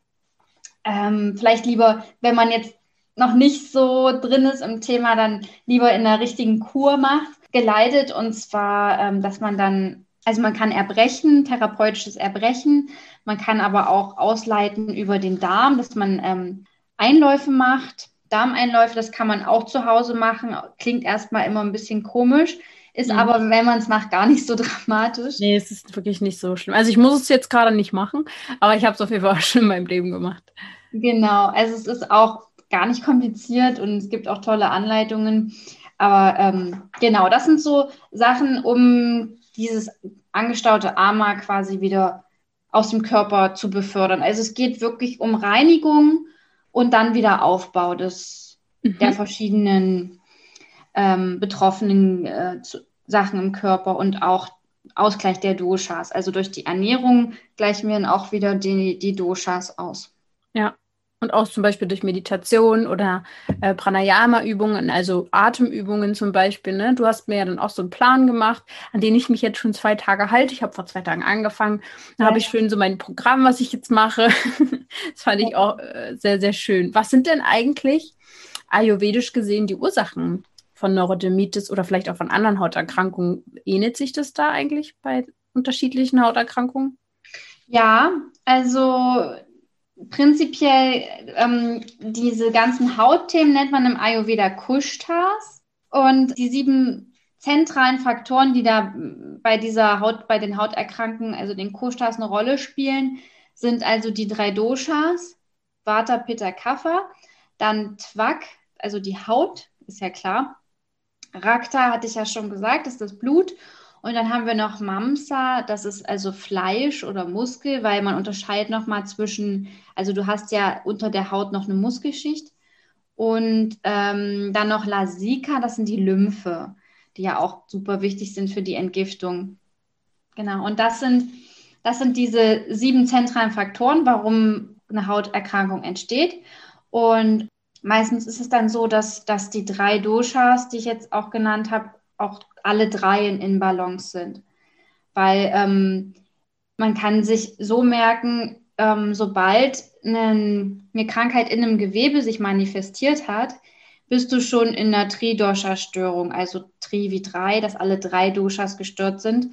ähm, vielleicht lieber, wenn man jetzt noch nicht so drin ist im Thema, dann lieber in der richtigen Kur macht, geleitet. Und zwar, ähm, dass man dann, also man kann erbrechen, therapeutisches Erbrechen. Man kann aber auch ausleiten über den Darm, dass man ähm, Einläufe macht. Darmeinläufe, das kann man auch zu Hause machen. Klingt erstmal immer ein bisschen komisch, ist mhm. aber, wenn man es macht, gar nicht so dramatisch. Nee, es ist wirklich nicht so schlimm. Also ich muss es jetzt gerade nicht machen, aber ich habe es auf jeden Fall schon in meinem Leben gemacht. Genau, also es ist auch gar nicht kompliziert und es gibt auch tolle Anleitungen. Aber ähm, genau, das sind so Sachen, um dieses angestaute Ama quasi wieder aus dem Körper zu befördern. Also es geht wirklich um Reinigung und dann wieder Aufbau des, mhm. der verschiedenen ähm, betroffenen äh, Sachen im Körper und auch Ausgleich der Doshas. Also durch die Ernährung gleichen wir dann auch wieder die, die Doshas aus. Ja. Und auch zum Beispiel durch Meditation oder äh, Pranayama-Übungen, also Atemübungen zum Beispiel. Ne? Du hast mir ja dann auch so einen Plan gemacht, an den ich mich jetzt schon zwei Tage halte. Ich habe vor zwei Tagen angefangen. Da ja. habe ich schön so mein Programm, was ich jetzt mache. das fand ich auch äh, sehr, sehr schön. Was sind denn eigentlich ayurvedisch gesehen die Ursachen von Neurodermitis oder vielleicht auch von anderen Hauterkrankungen? Ähnelt sich das da eigentlich bei unterschiedlichen Hauterkrankungen? Ja, also prinzipiell ähm, diese ganzen Hautthemen nennt man im Ayurveda Kushtas und die sieben zentralen Faktoren, die da bei dieser Haut, bei den Hauterkrankungen, also den Kushtas eine Rolle spielen, sind also die drei Doshas, Vata, Pitta, Kapha, dann Twak, also die Haut, ist ja klar. Rakta hatte ich ja schon gesagt, ist das Blut und dann haben wir noch Mamsa, das ist also Fleisch oder Muskel, weil man unterscheidet nochmal zwischen, also du hast ja unter der Haut noch eine Muskelschicht. Und ähm, dann noch Lasika, das sind die Lymphe, die ja auch super wichtig sind für die Entgiftung. Genau, und das sind, das sind diese sieben zentralen Faktoren, warum eine Hauterkrankung entsteht. Und meistens ist es dann so, dass, dass die drei Doshas, die ich jetzt auch genannt habe, auch alle drei in Balance sind. Weil ähm, man kann sich so merken, ähm, sobald eine, eine, Krankheit in einem Gewebe sich manifestiert hat, bist du schon in einer Tri-Dosha-Störung, also Tri wie drei, dass alle drei Doshas gestört sind,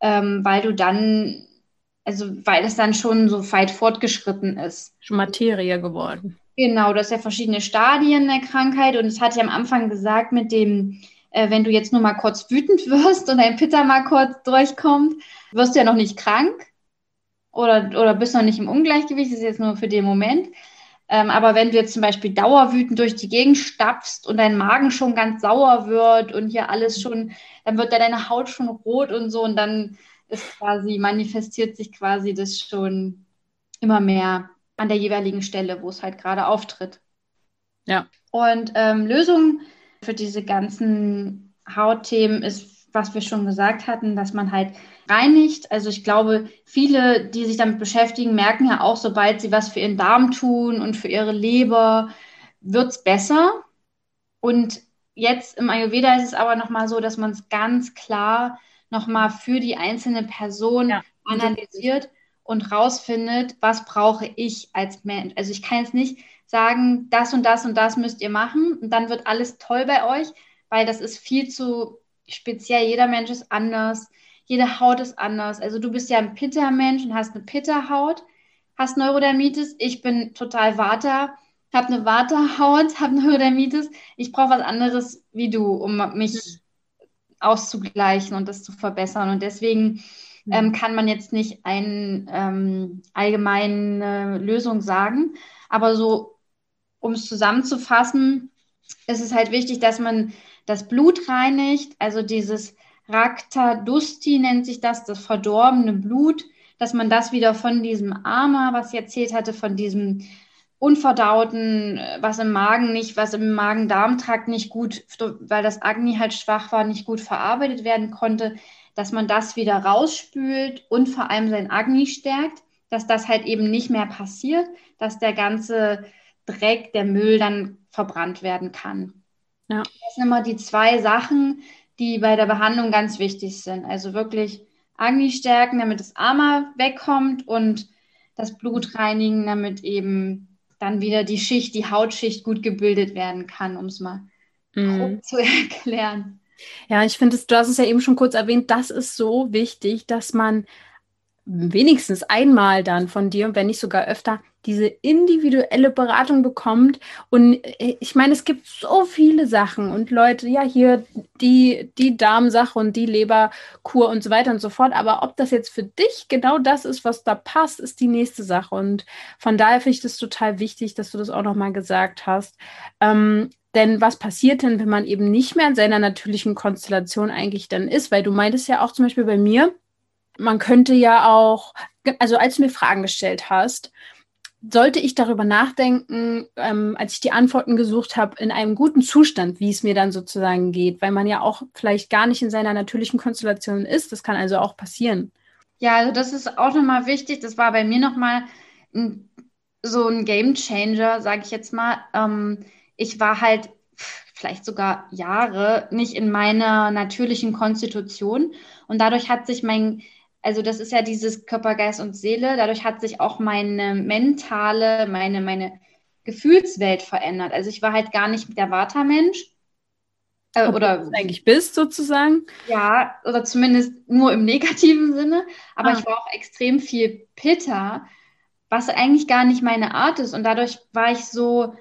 ähm, weil du dann, also weil es dann schon so weit fortgeschritten ist. Schon Materie geworden. Genau, das sind ja verschiedene Stadien der Krankheit und das hatte ich am Anfang gesagt mit dem, äh, wenn du jetzt nur mal kurz wütend wirst und dein Pitter mal kurz durchkommt, wirst du ja noch nicht krank oder, oder bist noch nicht im Ungleichgewicht, das ist jetzt nur für den Moment. Ähm, aber wenn du jetzt zum Beispiel dauerwütend durch die Gegend stapfst und dein Magen schon ganz sauer wird und hier alles schon, dann wird da deine Haut schon rot und so und dann ist quasi, manifestiert sich quasi das schon immer mehr an der jeweiligen Stelle, wo es halt gerade auftritt. Ja. Und ähm, Lösung für diese ganzen Hautthemen ist, was wir schon gesagt hatten, dass man halt reinigt. Also ich glaube, viele, die sich damit beschäftigen, merken ja auch, sobald sie was für ihren Darm tun und für ihre Leber, wird es besser. Und jetzt im Ayurveda ist es aber nochmal so, dass man es ganz klar nochmal für die einzelne Person ja. analysiert und rausfindet, was brauche ich als Mensch. Also ich kann jetzt nicht sagen, das und das und das müsst ihr machen und dann wird alles toll bei euch, weil das ist viel zu speziell. Jeder Mensch ist anders jede Haut ist anders. Also du bist ja ein Pitta-Mensch und hast eine Pitta-Haut, hast Neurodermitis. Ich bin total Vata, habe eine Vata-Haut, habe Neurodermitis. Ich brauche was anderes wie du, um mich mhm. auszugleichen und das zu verbessern. Und deswegen mhm. ähm, kann man jetzt nicht eine ähm, allgemeine Lösung sagen. Aber so, um es zusammenzufassen, ist es halt wichtig, dass man das Blut reinigt, also dieses Rakta Dusti nennt sich das, das verdorbene Blut, dass man das wieder von diesem Ama, was ich erzählt hatte, von diesem Unverdauten, was im Magen nicht, was im Magen-Darm-Trakt nicht gut, weil das Agni halt schwach war, nicht gut verarbeitet werden konnte, dass man das wieder rausspült und vor allem sein Agni stärkt, dass das halt eben nicht mehr passiert, dass der ganze Dreck, der Müll dann verbrannt werden kann. Ja. Das sind immer die zwei Sachen, die bei der Behandlung ganz wichtig sind. Also wirklich Agni stärken, damit das Ama wegkommt und das Blut reinigen, damit eben dann wieder die Schicht, die Hautschicht gut gebildet werden kann, um es mal mm. zu erklären. Ja, ich finde, du hast es ja eben schon kurz erwähnt, das ist so wichtig, dass man wenigstens einmal dann von dir, wenn nicht sogar öfter, diese individuelle Beratung bekommt. Und äh, ich meine, es gibt so viele Sachen und Leute, ja, hier die, die Darmsache und die Leberkur und so weiter und so fort. Aber ob das jetzt für dich genau das ist, was da passt, ist die nächste Sache. Und von daher finde ich das total wichtig, dass du das auch nochmal gesagt hast. Ähm, denn was passiert denn, wenn man eben nicht mehr in seiner natürlichen Konstellation eigentlich dann ist? Weil du meintest ja auch zum Beispiel bei mir, man könnte ja auch, also als du mir Fragen gestellt hast, sollte ich darüber nachdenken, ähm, als ich die Antworten gesucht habe, in einem guten Zustand, wie es mir dann sozusagen geht, weil man ja auch vielleicht gar nicht in seiner natürlichen Konstellation ist. Das kann also auch passieren. Ja, also das ist auch nochmal wichtig. Das war bei mir nochmal so ein Game Changer, sage ich jetzt mal. Ähm, ich war halt vielleicht sogar Jahre nicht in meiner natürlichen Konstitution und dadurch hat sich mein also das ist ja dieses Körper, Geist und Seele. Dadurch hat sich auch meine mentale, meine, meine Gefühlswelt verändert. Also ich war halt gar nicht der Vata-Mensch. Äh, oder du eigentlich bist sozusagen. Ja, oder zumindest nur im negativen Sinne. Aber ah. ich war auch extrem viel Pitter, was eigentlich gar nicht meine Art ist. Und dadurch war ich so,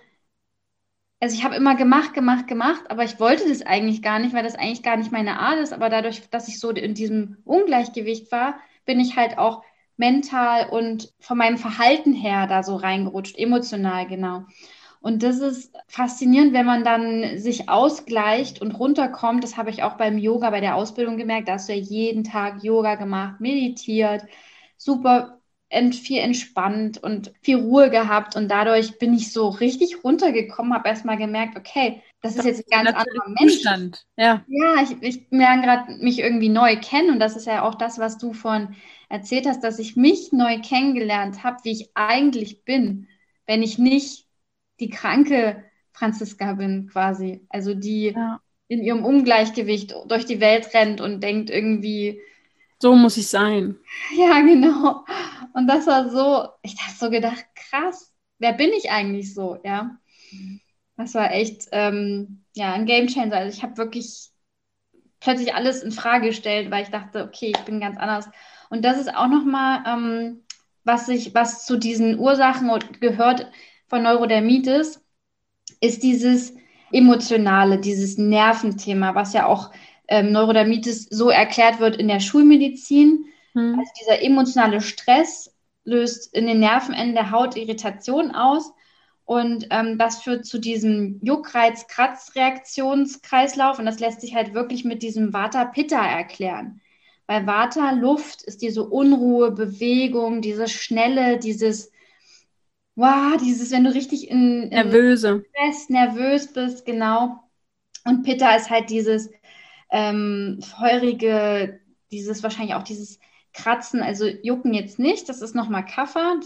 also ich habe immer gemacht, gemacht, gemacht, aber ich wollte das eigentlich gar nicht, weil das eigentlich gar nicht meine Art ist. Aber dadurch, dass ich so in diesem Ungleichgewicht war, bin ich halt auch mental und von meinem Verhalten her da so reingerutscht, emotional genau. Und das ist faszinierend, wenn man dann sich ausgleicht und runterkommt. Das habe ich auch beim Yoga, bei der Ausbildung gemerkt. Da hast du ja jeden Tag Yoga gemacht, meditiert, super viel entspannt und viel Ruhe gehabt und dadurch bin ich so richtig runtergekommen, habe erstmal gemerkt, okay, das, ist jetzt ein ganz anderer Mensch. Zustand. Ja, ja ich, ich lerne gerade mich irgendwie neu kennen und das ist ja auch das, was du von erzählt hast, dass ich mich neu kennengelernt habe, wie ich eigentlich bin, wenn ich nicht die kranke Franziska bin quasi. Also die ja. in ihrem Ungleichgewicht durch die Welt rennt und denkt irgendwie. So muss ich sein. Ja, genau. Und das war so, ich habe so gedacht, krass, wer bin ich eigentlich so, ja? Das war echt, ähm, ja, ein Game Changer. Also ich habe wirklich plötzlich alles in Frage gestellt, weil ich dachte, okay, ich bin ganz anders. Und das ist auch nochmal, ähm, was sich, was zu diesen Ursachen gehört von Neurodermitis, ist dieses emotionale, dieses Nerventhema, was ja auch ähm, Neurodermitis so erklärt wird in der Schulmedizin. Hm. Also dieser emotionale Stress löst in den Nervenenden der Haut Irritation aus und ähm, das führt zu diesem Juckreiz-Kratz-Reaktionskreislauf und das lässt sich halt wirklich mit diesem Vata-Pitta erklären. Weil Vata, Luft, ist diese Unruhe, Bewegung, dieses Schnelle, dieses, wow, dieses, wenn du richtig in, in Nervöse. Stress, nervös bist, genau. Und Pitta ist halt dieses ähm, feurige, dieses wahrscheinlich auch dieses Kratzen, also Jucken jetzt nicht, das ist nochmal Kaffer.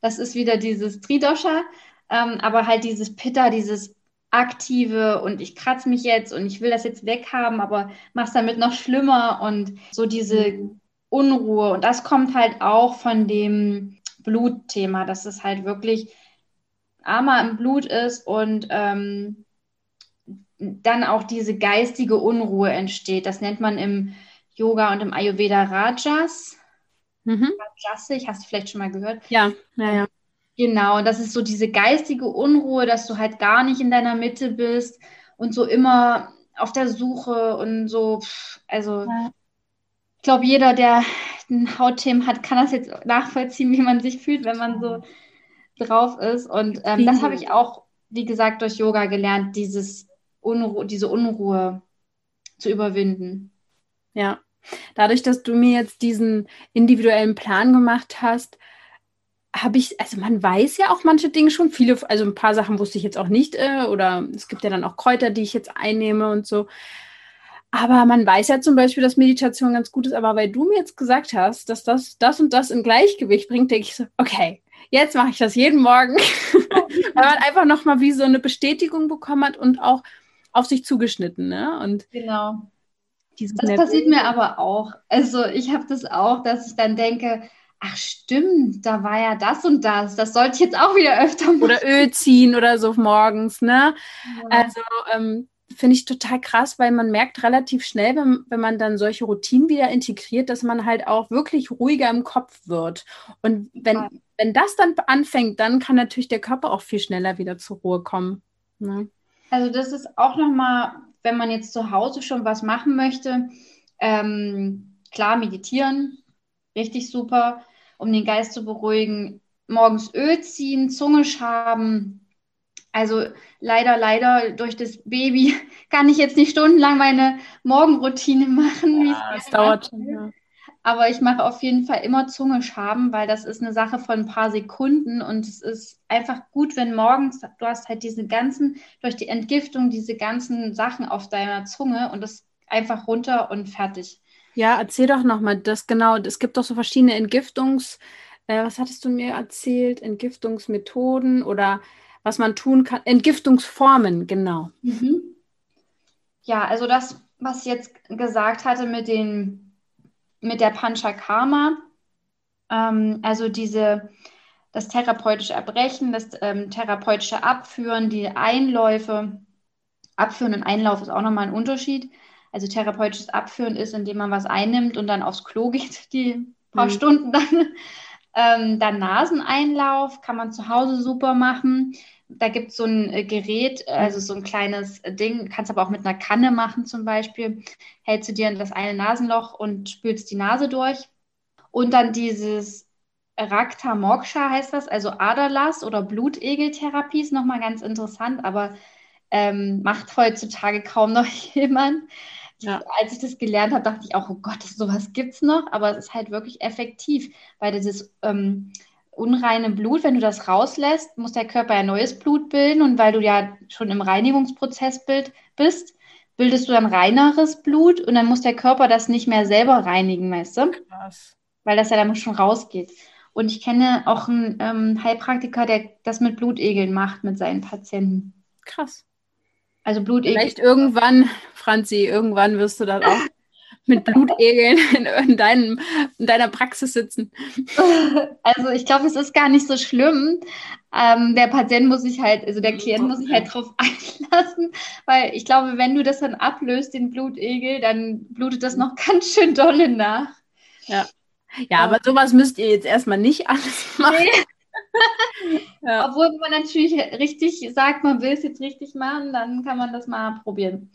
Das ist wieder dieses Tridosha, ähm, aber halt dieses Pitta, dieses aktive und ich kratze mich jetzt und ich will das jetzt weghaben, aber mach's damit noch schlimmer und so diese Unruhe. Und das kommt halt auch von dem Blutthema, dass es halt wirklich armer im Blut ist und ähm, dann auch diese geistige Unruhe entsteht. Das nennt man im Yoga und im Ayurveda Rajas. Mhm. Rajasik, hast du vielleicht schon mal gehört? Ja, naja. Genau, das ist so diese geistige Unruhe, dass du halt gar nicht in deiner Mitte bist und so immer auf der Suche und so, also ja. ich glaube, jeder, der ein Hautthema hat, kann das jetzt nachvollziehen, wie man sich fühlt, wenn man so drauf ist. Und ähm, das habe ich auch, wie gesagt, durch Yoga gelernt, dieses Unru diese Unruhe zu überwinden. Ja, dadurch, dass du mir jetzt diesen individuellen Plan gemacht hast, habe ich, also man weiß ja auch manche Dinge schon, viele, also ein paar Sachen wusste ich jetzt auch nicht, äh, oder es gibt ja dann auch Kräuter, die ich jetzt einnehme und so. Aber man weiß ja zum Beispiel, dass Meditation ganz gut ist, aber weil du mir jetzt gesagt hast, dass das, das und das in Gleichgewicht bringt, denke ich so, okay, jetzt mache ich das jeden Morgen, weil man einfach nochmal wie so eine Bestätigung bekommen hat und auch auf sich zugeschnitten, ne? Und genau. Das passiert mir aber auch. Also ich habe das auch, dass ich dann denke, ach stimmt, da war ja das und das. Das sollte ich jetzt auch wieder öfter machen. Oder Öl ziehen oder so morgens, ne? Ja. Also ähm, finde ich total krass, weil man merkt relativ schnell, wenn, wenn man dann solche Routinen wieder integriert, dass man halt auch wirklich ruhiger im Kopf wird. Und wenn, ja. wenn das dann anfängt, dann kann natürlich der Körper auch viel schneller wieder zur Ruhe kommen. Ne? Also das ist auch nochmal, wenn man jetzt zu Hause schon was machen möchte, ähm, klar meditieren, richtig super um den Geist zu beruhigen. Morgens Öl ziehen, Zunge schaben. Also leider, leider durch das Baby kann ich jetzt nicht stundenlang meine Morgenroutine machen. Ja, es dauert schon. Ja. Aber ich mache auf jeden Fall immer Zunge schaben, weil das ist eine Sache von ein paar Sekunden und es ist einfach gut, wenn morgens du hast halt diese ganzen, durch die Entgiftung, diese ganzen Sachen auf deiner Zunge und das einfach runter und fertig. Ja, erzähl doch nochmal das genau. Es gibt doch so verschiedene Entgiftungs, äh, was hattest du mir erzählt? Entgiftungsmethoden oder was man tun kann. Entgiftungsformen, genau. Mhm. Ja, also das, was ich jetzt gesagt hatte mit den, mit der Panchakarma, ähm, also diese, das therapeutische Erbrechen, das ähm, therapeutische Abführen, die Einläufe. Abführen und Einlauf ist auch nochmal ein Unterschied. Also therapeutisches Abführen ist, indem man was einnimmt und dann aufs Klo geht, die paar mhm. Stunden dann. Ähm, dann Naseneinlauf kann man zu Hause super machen. Da gibt es so ein äh, Gerät, also so ein kleines Ding, kannst aber auch mit einer Kanne machen zum Beispiel. Hältst du dir in das eine Nasenloch und spülst die Nase durch. Und dann dieses Rakta Moksha heißt das, also Aderlass oder Blutegeltherapie ist nochmal ganz interessant, aber ähm, macht heutzutage kaum noch jemand. Ja. Als ich das gelernt habe, dachte ich auch, oh Gott, sowas gibt es noch, aber es ist halt wirklich effektiv, weil dieses ähm, unreine Blut, wenn du das rauslässt, muss der Körper ja neues Blut bilden und weil du ja schon im Reinigungsprozess bist, bildest du dann reineres Blut und dann muss der Körper das nicht mehr selber reinigen, weißt du? Krass. Weil das ja dann schon rausgeht. Und ich kenne auch einen ähm, Heilpraktiker, der das mit Blutegeln macht mit seinen Patienten. krass. Also Blutegel. Vielleicht irgendwann, Franzi, irgendwann wirst du dann auch mit Blutegeln in, in, deinem, in deiner Praxis sitzen. Also ich glaube, es ist gar nicht so schlimm. Ähm, der Patient muss sich halt, also der Klient muss sich halt drauf einlassen, weil ich glaube, wenn du das dann ablöst, den Blutegel, dann blutet das noch ganz schön dolle nach. Ja. Ja, aber sowas müsst ihr jetzt erstmal nicht alles machen. Nee. ja. Obwohl, man natürlich richtig sagt, man will es jetzt richtig machen, dann kann man das mal probieren.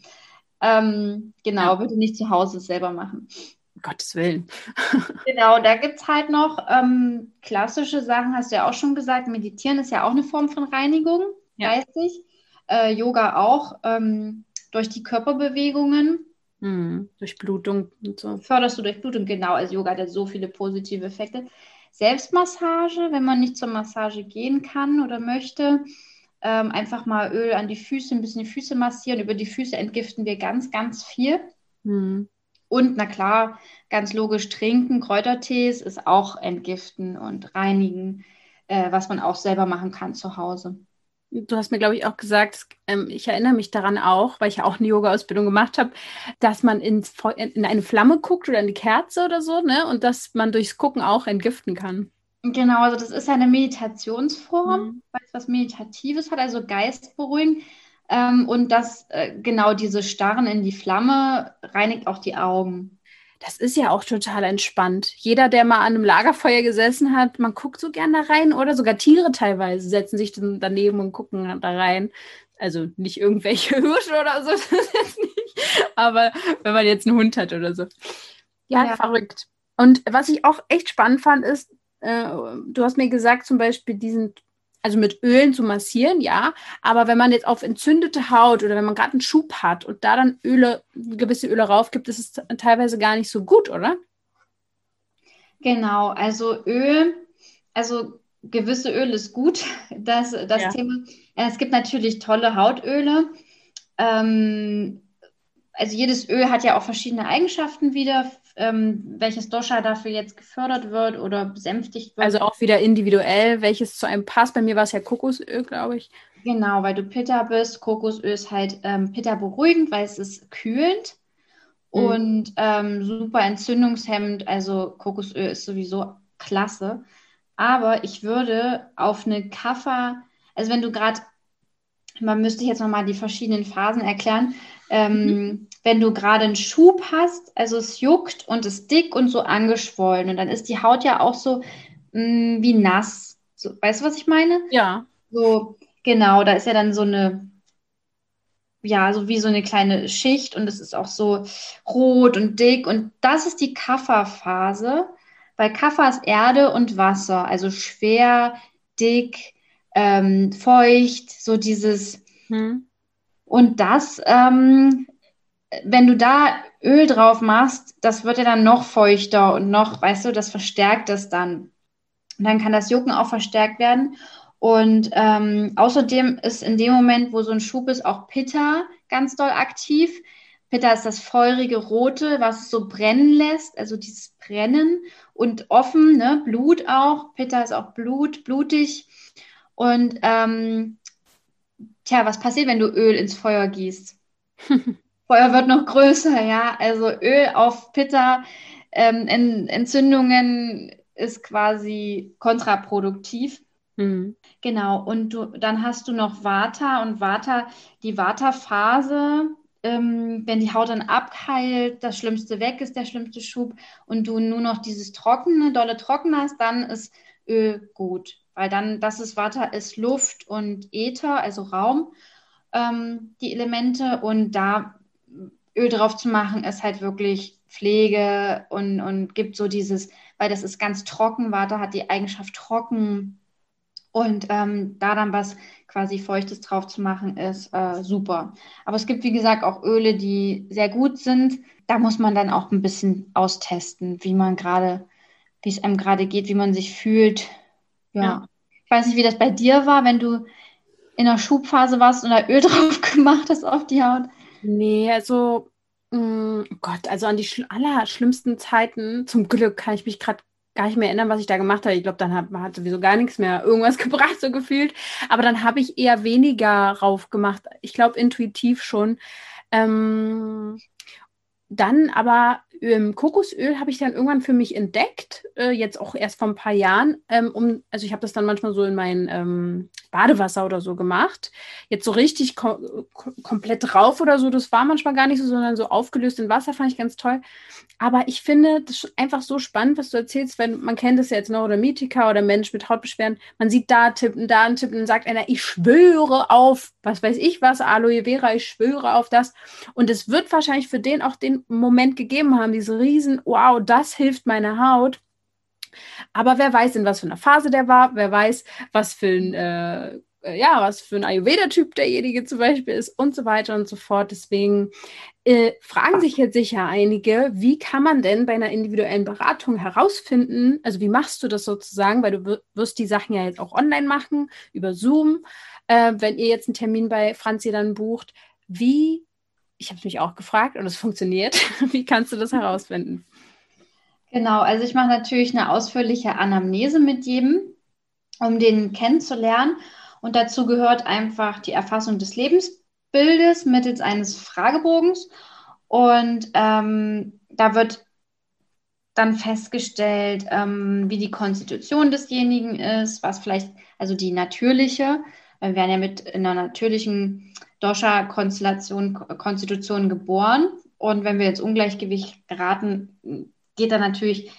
Ähm, genau, ja. bitte nicht zu Hause selber machen. Um Gottes Willen. genau, da gibt es halt noch ähm, klassische Sachen, hast du ja auch schon gesagt. Meditieren ist ja auch eine Form von Reinigung, ja. geistig. Äh, Yoga auch, ähm, durch die Körperbewegungen. Mhm. Durchblutung und so. Förderst du Durchblutung, genau. Also Yoga hat ja so viele positive Effekte. Selbstmassage, wenn man nicht zur Massage gehen kann oder möchte, ähm, einfach mal Öl an die Füße, ein bisschen die Füße massieren. Über die Füße entgiften wir ganz, ganz viel. Mhm. Und na klar, ganz logisch trinken. Kräutertees ist auch entgiften und reinigen, äh, was man auch selber machen kann zu Hause. Du hast mir, glaube ich, auch gesagt, ähm, ich erinnere mich daran auch, weil ich ja auch eine Yoga-Ausbildung gemacht habe, dass man ins, in eine Flamme guckt oder in die Kerze oder so, ne? Und dass man durchs Gucken auch entgiften kann. Genau, also das ist eine Meditationsform, mhm. Was Meditatives hat, also Geist beruhigen. Ähm, und das, äh, genau, diese Starren in die Flamme reinigt auch die Augen. Das ist ja auch total entspannt. Jeder, der mal an einem Lagerfeuer gesessen hat, man guckt so gern da rein oder sogar Tiere teilweise setzen sich dann daneben und gucken da rein. Also nicht irgendwelche Hirsche oder so, das ist nicht. Aber wenn man jetzt einen Hund hat oder so. Ja, ja. verrückt. Und was ich auch echt spannend fand, ist, äh, du hast mir gesagt, zum Beispiel diesen, also mit Ölen zu massieren, ja, aber wenn man jetzt auf entzündete Haut oder wenn man gerade einen Schub hat und da dann Öle, gewisse Öle rauf gibt, ist es teilweise gar nicht so gut, oder? Genau, also Öl, also gewisse Öl ist gut, das, das ja. Thema. Es gibt natürlich tolle Hautöle. Ähm, also jedes Öl hat ja auch verschiedene Eigenschaften wieder ähm, welches Dosha dafür jetzt gefördert wird oder besänftigt wird. Also auch wieder individuell, welches zu einem passt. Bei mir war es ja Kokosöl, glaube ich. Genau, weil du Pitta bist. Kokosöl ist halt ähm, Pitta beruhigend, weil es ist kühlend mhm. und ähm, super entzündungshemmend. Also Kokosöl ist sowieso klasse. Aber ich würde auf eine Kaffer, also wenn du gerade, man müsste jetzt nochmal die verschiedenen Phasen erklären, ähm, mhm. Wenn du gerade einen Schub hast, also es juckt und ist dick und so angeschwollen und dann ist die Haut ja auch so mh, mm, wie nass. So, weißt du, was ich meine? Ja. So, genau, da ist ja dann so eine, ja, so wie so eine kleine Schicht und es ist auch so rot und dick und das ist die Kafferphase, weil Kaffer ist Erde und Wasser, also schwer, dick, ähm, feucht, so dieses. Hm. Und das, ähm, wenn du da Öl drauf machst, das wird ja dann noch feuchter und noch, weißt du, das verstärkt es dann. Und dann kann das Jucken auch verstärkt werden. Und ähm, außerdem ist in dem Moment, wo so ein Schub ist, auch Pitta ganz doll aktiv. Pitta ist das feurige Rote, was es so brennen lässt, also dieses Brennen und offen, ne? Blut auch. Pitta ist auch Blut, blutig. Und ähm, Tja, was passiert, wenn du Öl ins Feuer gießt? Feuer wird noch größer, ja. Also Öl auf Pitta, ähm, Entzündungen ist quasi kontraproduktiv. Mhm. Genau, und du, dann hast du noch Vata und Vata, die Vata-Phase, ähm, wenn die Haut dann abheilt, das Schlimmste weg ist, der schlimmste Schub, und du nur noch dieses Trockene, dolle Trocken hast, dann ist Öl gut weil dann, das ist Wasser, ist Luft und Äther, also Raum, ähm, die Elemente und da Öl drauf zu machen, ist halt wirklich Pflege und, und gibt so dieses, weil das ist ganz trocken, Water hat die Eigenschaft trocken und ähm, da dann was quasi Feuchtes drauf zu machen, ist äh, super. Aber es gibt, wie gesagt, auch Öle, die sehr gut sind. Da muss man dann auch ein bisschen austesten, wie man gerade, wie es einem gerade geht, wie man sich fühlt, ja. ja. Ich weiß nicht, wie das bei dir war, wenn du in der Schubphase warst und da Öl drauf gemacht hast auf die Haut. Nee, also, mm, Gott, also an die schl allerschlimmsten Zeiten, zum Glück kann ich mich gerade gar nicht mehr erinnern, was ich da gemacht habe. Ich glaube, dann hat, hat sowieso gar nichts mehr irgendwas gebracht, so gefühlt. Aber dann habe ich eher weniger rauf gemacht. Ich glaube, intuitiv schon. Ähm, dann aber ähm, Kokosöl habe ich dann irgendwann für mich entdeckt, äh, jetzt auch erst vor ein paar Jahren. Ähm, um, also ich habe das dann manchmal so in mein ähm, Badewasser oder so gemacht. Jetzt so richtig kom komplett drauf oder so, das war manchmal gar nicht so, sondern so aufgelöst in Wasser fand ich ganz toll. Aber ich finde das einfach so spannend, was du erzählst, wenn man kennt das ja jetzt noch oder Mietika oder Mensch mit Hautbeschwerden. Man sieht da tippen, da einen tippen, dann sagt einer, ich schwöre auf, was weiß ich was, Aloe Vera, ich schwöre auf das. Und es wird wahrscheinlich für den auch den Moment gegeben haben, diese riesen, wow, das hilft meiner Haut. Aber wer weiß, in was für einer Phase der war, wer weiß, was für ein, äh, ja, was für ein Ayurveda-Typ derjenige zum Beispiel ist und so weiter und so fort. Deswegen äh, fragen sich jetzt sicher einige, wie kann man denn bei einer individuellen Beratung herausfinden, also wie machst du das sozusagen, weil du wirst die Sachen ja jetzt auch online machen, über Zoom, äh, wenn ihr jetzt einen Termin bei Franzi dann bucht, wie, ich habe mich auch gefragt und es funktioniert, wie kannst du das herausfinden? Genau, also ich mache natürlich eine ausführliche Anamnese mit jedem, um den kennenzulernen. Und dazu gehört einfach die Erfassung des Lebensbildes mittels eines Fragebogens. Und ähm, da wird dann festgestellt, ähm, wie die Konstitution desjenigen ist, was vielleicht, also die natürliche, wir werden ja mit einer natürlichen Dosha-Konstellation, Konstitution geboren. Und wenn wir jetzt Ungleichgewicht geraten, geht dann natürlich,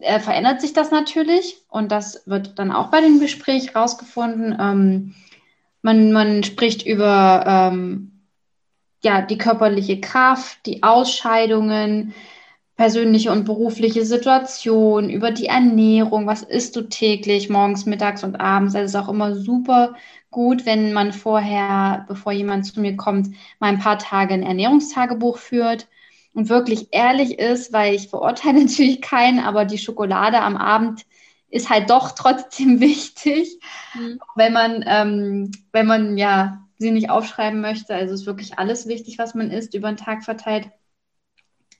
äh, verändert sich das natürlich und das wird dann auch bei dem Gespräch rausgefunden. Ähm, man, man spricht über ähm, ja, die körperliche Kraft, die Ausscheidungen, persönliche und berufliche Situation, über die Ernährung, was isst du täglich, morgens, mittags und abends. Also es ist auch immer super gut, wenn man vorher, bevor jemand zu mir kommt, mal ein paar Tage ein Ernährungstagebuch führt und wirklich ehrlich ist, weil ich verurteile natürlich keinen, aber die Schokolade am Abend ist halt doch trotzdem wichtig, mhm. wenn man, ähm, wenn man ja sie nicht aufschreiben möchte. Also ist wirklich alles wichtig, was man isst, über den Tag verteilt.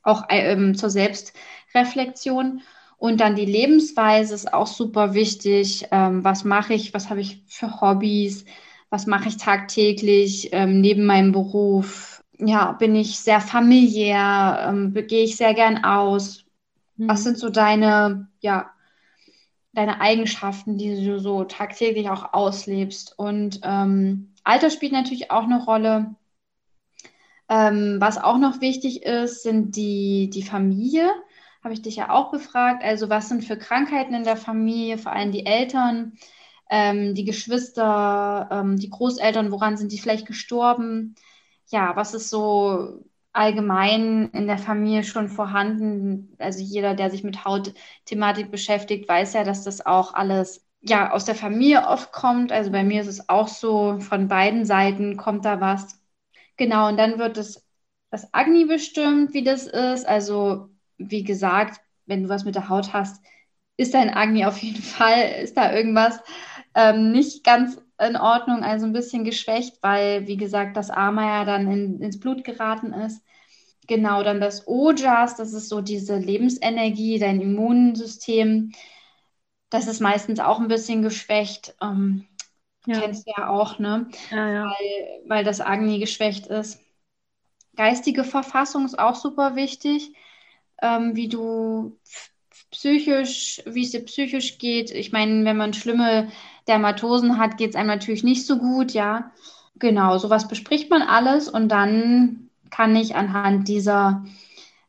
Auch ähm, zur Selbstreflexion. Und dann die Lebensweise ist auch super wichtig. Ähm, was mache ich? Was habe ich für Hobbys? Was mache ich tagtäglich ähm, neben meinem Beruf? ja, bin ich sehr familiär, ähm, gehe ich sehr gern aus. Mhm. Was sind so deine, ja, deine Eigenschaften, die du so tagtäglich auch auslebst? Und ähm, Alter spielt natürlich auch eine Rolle. Ähm, was auch noch wichtig ist, sind die, die Familie. Habe ich dich ja auch befragt. Also, was sind für Krankheiten in der Familie, vor allem die Eltern, ähm, die Geschwister, ähm, die Großeltern, woran sind die vielleicht gestorben? ja, was ist so allgemein in der Familie schon vorhanden? Also jeder, der sich mit Hautthematik beschäftigt, weiß ja, dass das auch alles ja aus der Familie oft kommt. Also bei mir ist es auch so, von beiden Seiten kommt da was. Genau, und dann wird das, das Agni bestimmt, wie das ist. Also wie gesagt, wenn du was mit der Haut hast, ist dein Agni auf jeden Fall, ist da irgendwas ähm, nicht ganz in Ordnung, also ein bisschen geschwächt, weil, wie gesagt, das Ama ja dann in, ins Blut geraten ist. Genau, dann das Ojas, das ist so diese Lebensenergie, dein Immunsystem. Das ist meistens auch ein bisschen geschwächt. Ähm, ja. Kennst du ja auch, ne? Ja, ja. Weil, weil das Agni geschwächt ist. Geistige Verfassung ist auch super wichtig, ähm, wie du psychisch, wie es dir psychisch geht. Ich meine, wenn man schlimme Dermatosen hat, geht es einem natürlich nicht so gut, ja. Genau, sowas bespricht man alles und dann kann ich anhand dieser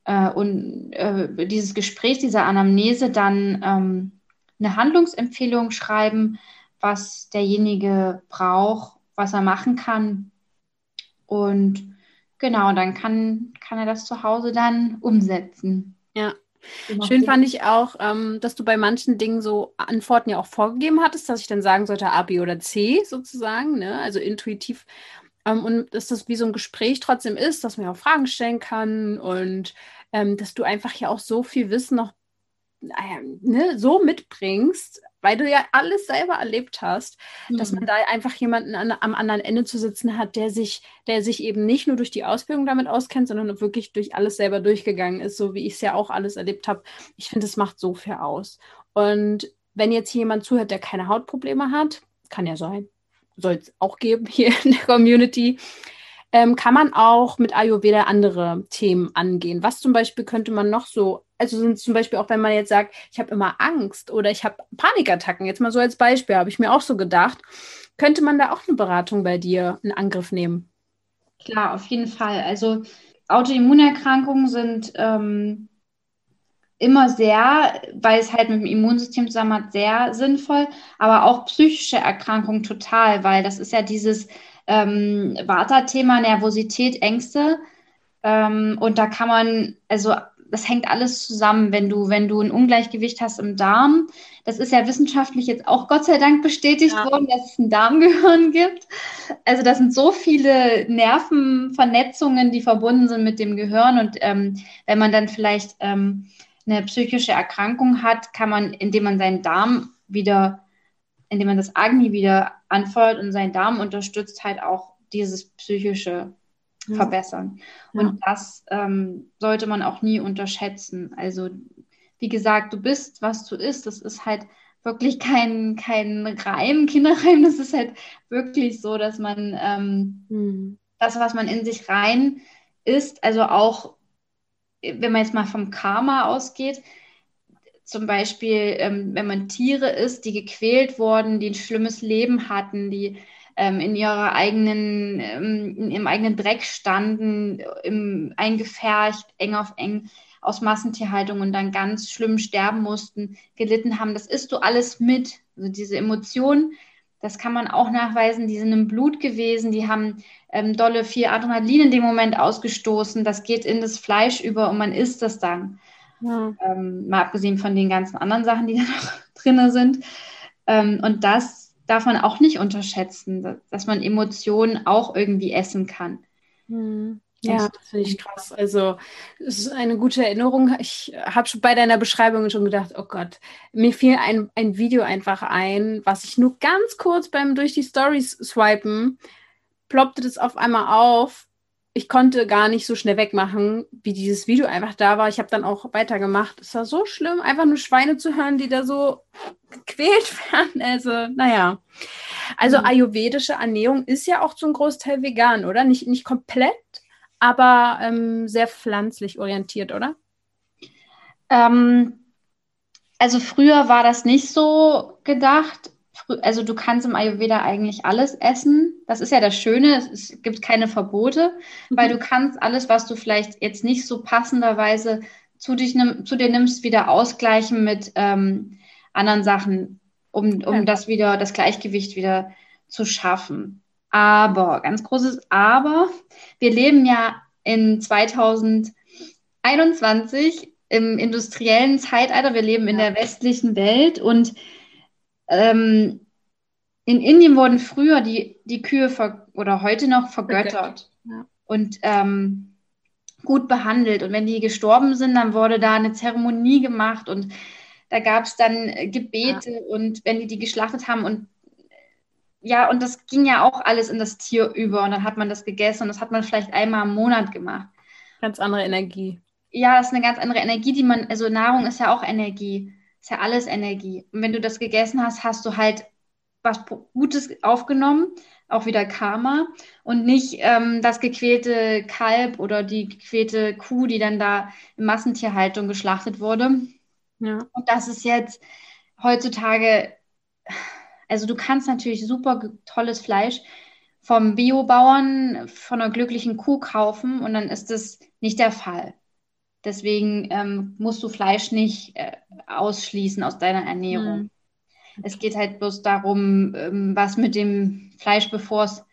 äh, und äh, dieses Gesprächs, dieser Anamnese dann ähm, eine Handlungsempfehlung schreiben, was derjenige braucht, was er machen kann. Und genau, dann kann, kann er das zu Hause dann umsetzen. Ja, Schön fand ich auch, ähm, dass du bei manchen Dingen so Antworten ja auch vorgegeben hattest, dass ich dann sagen sollte A, B oder C sozusagen, ne? also intuitiv. Ähm, und dass das wie so ein Gespräch trotzdem ist, dass man ja auch Fragen stellen kann und ähm, dass du einfach ja auch so viel Wissen noch äh, ne, so mitbringst, weil du ja alles selber erlebt hast, mhm. dass man da einfach jemanden an, am anderen Ende zu sitzen hat, der sich, der sich eben nicht nur durch die Ausbildung damit auskennt, sondern wirklich durch alles selber durchgegangen ist, so wie ich es ja auch alles erlebt habe. Ich finde, es macht so viel aus. Und wenn jetzt jemand zuhört, der keine Hautprobleme hat, kann ja sein, soll es auch geben hier in der Community, ähm, kann man auch mit Ayurveda andere Themen angehen. Was zum Beispiel könnte man noch so, also sind zum Beispiel auch, wenn man jetzt sagt, ich habe immer Angst oder ich habe Panikattacken, jetzt mal so als Beispiel, habe ich mir auch so gedacht, könnte man da auch eine Beratung bei dir in Angriff nehmen? Klar, auf jeden Fall. Also Autoimmunerkrankungen sind ähm, immer sehr, weil es halt mit dem Immunsystem zusammen hat, sehr sinnvoll, aber auch psychische Erkrankungen total, weil das ist ja dieses ähm, Vata-Thema, Nervosität, Ängste. Ähm, und da kann man, also das hängt alles zusammen, wenn du, wenn du ein Ungleichgewicht hast im Darm. Das ist ja wissenschaftlich jetzt auch Gott sei Dank bestätigt ja. worden, dass es ein Darmgehirn gibt. Also das sind so viele Nervenvernetzungen, die verbunden sind mit dem Gehirn. Und ähm, wenn man dann vielleicht ähm, eine psychische Erkrankung hat, kann man, indem man seinen Darm wieder, indem man das Agni wieder anfeuert und seinen Darm unterstützt, halt auch dieses psychische ja. verbessern. Ja. Und das ähm, sollte man auch nie unterschätzen. Also, wie gesagt, du bist, was du isst. Das ist halt wirklich kein, kein Reim, Kinderreim. Das ist halt wirklich so, dass man ähm, mhm. das, was man in sich rein isst, also auch, wenn man jetzt mal vom Karma ausgeht, zum Beispiel, ähm, wenn man Tiere isst, die gequält wurden, die ein schlimmes Leben hatten, die ähm, in ihrer eigenen, ähm, ihrem eigenen Dreck standen, im, eingefärcht, eng auf eng aus Massentierhaltung und dann ganz schlimm sterben mussten, gelitten haben. Das isst du alles mit. Also diese Emotionen, das kann man auch nachweisen, die sind im Blut gewesen, die haben ähm, dolle viel Adrenalin in dem Moment ausgestoßen, das geht in das Fleisch über und man isst das dann. Ja. Ähm, mal abgesehen von den ganzen anderen Sachen, die da noch drin sind. Ähm, und das darf man auch nicht unterschätzen, dass man Emotionen auch irgendwie essen kann. Hm. Ja, das finde ich krass. Also, es ist eine gute Erinnerung. Ich habe schon bei deiner Beschreibung schon gedacht, oh Gott, mir fiel ein, ein Video einfach ein, was ich nur ganz kurz beim durch die Stories swipen, ploppte das auf einmal auf ich konnte gar nicht so schnell wegmachen, wie dieses Video einfach da war. Ich habe dann auch weitergemacht. Es war so schlimm, einfach nur Schweine zu hören, die da so gequält werden. Also, naja. Also mhm. ayurvedische Ernährung ist ja auch zum Großteil vegan, oder? Nicht, nicht komplett, aber ähm, sehr pflanzlich orientiert, oder? Ähm, also früher war das nicht so gedacht also du kannst im Ayurveda eigentlich alles essen. Das ist ja das Schöne, es, gibt keine Verbote, mhm. weil du kannst alles, was du vielleicht jetzt nicht so passenderweise zu, dich, zu dir nimmst, wieder ausgleichen mit ähm, anderen Sachen, um, um ja. das wieder, das Gleichgewicht wieder zu schaffen. Aber, ganz großes Aber, wir leben ja in 2021 im industriellen Zeitalter, wir leben in der westlichen Welt und ähm, in Indien wurden früher die, die Kühe oder heute noch vergöttert ja. und ähm, gut behandelt. Und wenn die gestorben sind, dann wurde da eine Zeremonie gemacht und da gab es dann äh, Gebete ja. und wenn die die geschlachtet haben und ja, und das ging ja auch alles in das Tier über und dann hat man das gegessen und das hat man vielleicht einmal im Monat gemacht. Ganz andere Energie. Ja, das ist eine ganz andere Energie, die man, also Nahrung ist ja auch Energie ist ja alles Energie. Und wenn du das gegessen hast, hast du halt was Gutes aufgenommen, auch wieder Karma und nicht ähm, das gequälte Kalb oder die gequälte Kuh, die dann da in Massentierhaltung geschlachtet wurde. Ja. Und das ist jetzt heutzutage, also du kannst natürlich super tolles Fleisch vom Biobauern, von einer glücklichen Kuh kaufen und dann ist das nicht der Fall. Deswegen ähm, musst du Fleisch nicht äh, ausschließen aus deiner Ernährung. Mhm. Es geht halt bloß darum, ähm, was mit dem Fleisch, bevor es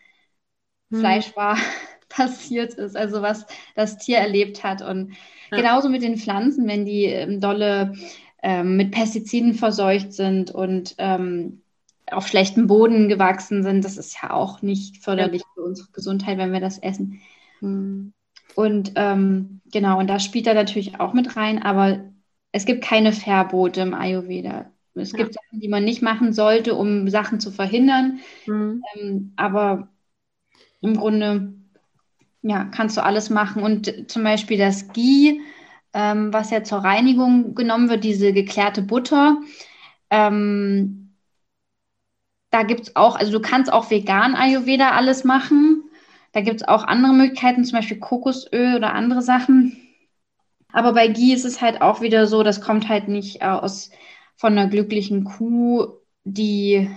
mhm. Fleisch war, passiert ist, also was das Tier erlebt hat. Und ja. genauso mit den Pflanzen, wenn die ähm, dolle ähm, mit Pestiziden verseucht sind und ähm, auf schlechtem Boden gewachsen sind, das ist ja auch nicht förderlich ja. für unsere Gesundheit, wenn wir das essen. Mhm. Und ähm, genau, und da spielt er natürlich auch mit rein, aber es gibt keine Verbote im Ayurveda. Es ja. gibt Sachen, die man nicht machen sollte, um Sachen zu verhindern. Mhm. Ähm, aber im Grunde, ja, kannst du alles machen. Und zum Beispiel das Ghee, ähm, was ja zur Reinigung genommen wird, diese geklärte Butter. Ähm, da gibt es auch, also du kannst auch vegan Ayurveda alles machen. Da gibt es auch andere Möglichkeiten, zum Beispiel Kokosöl oder andere Sachen. Aber bei Ghee ist es halt auch wieder so, das kommt halt nicht aus von einer glücklichen Kuh, die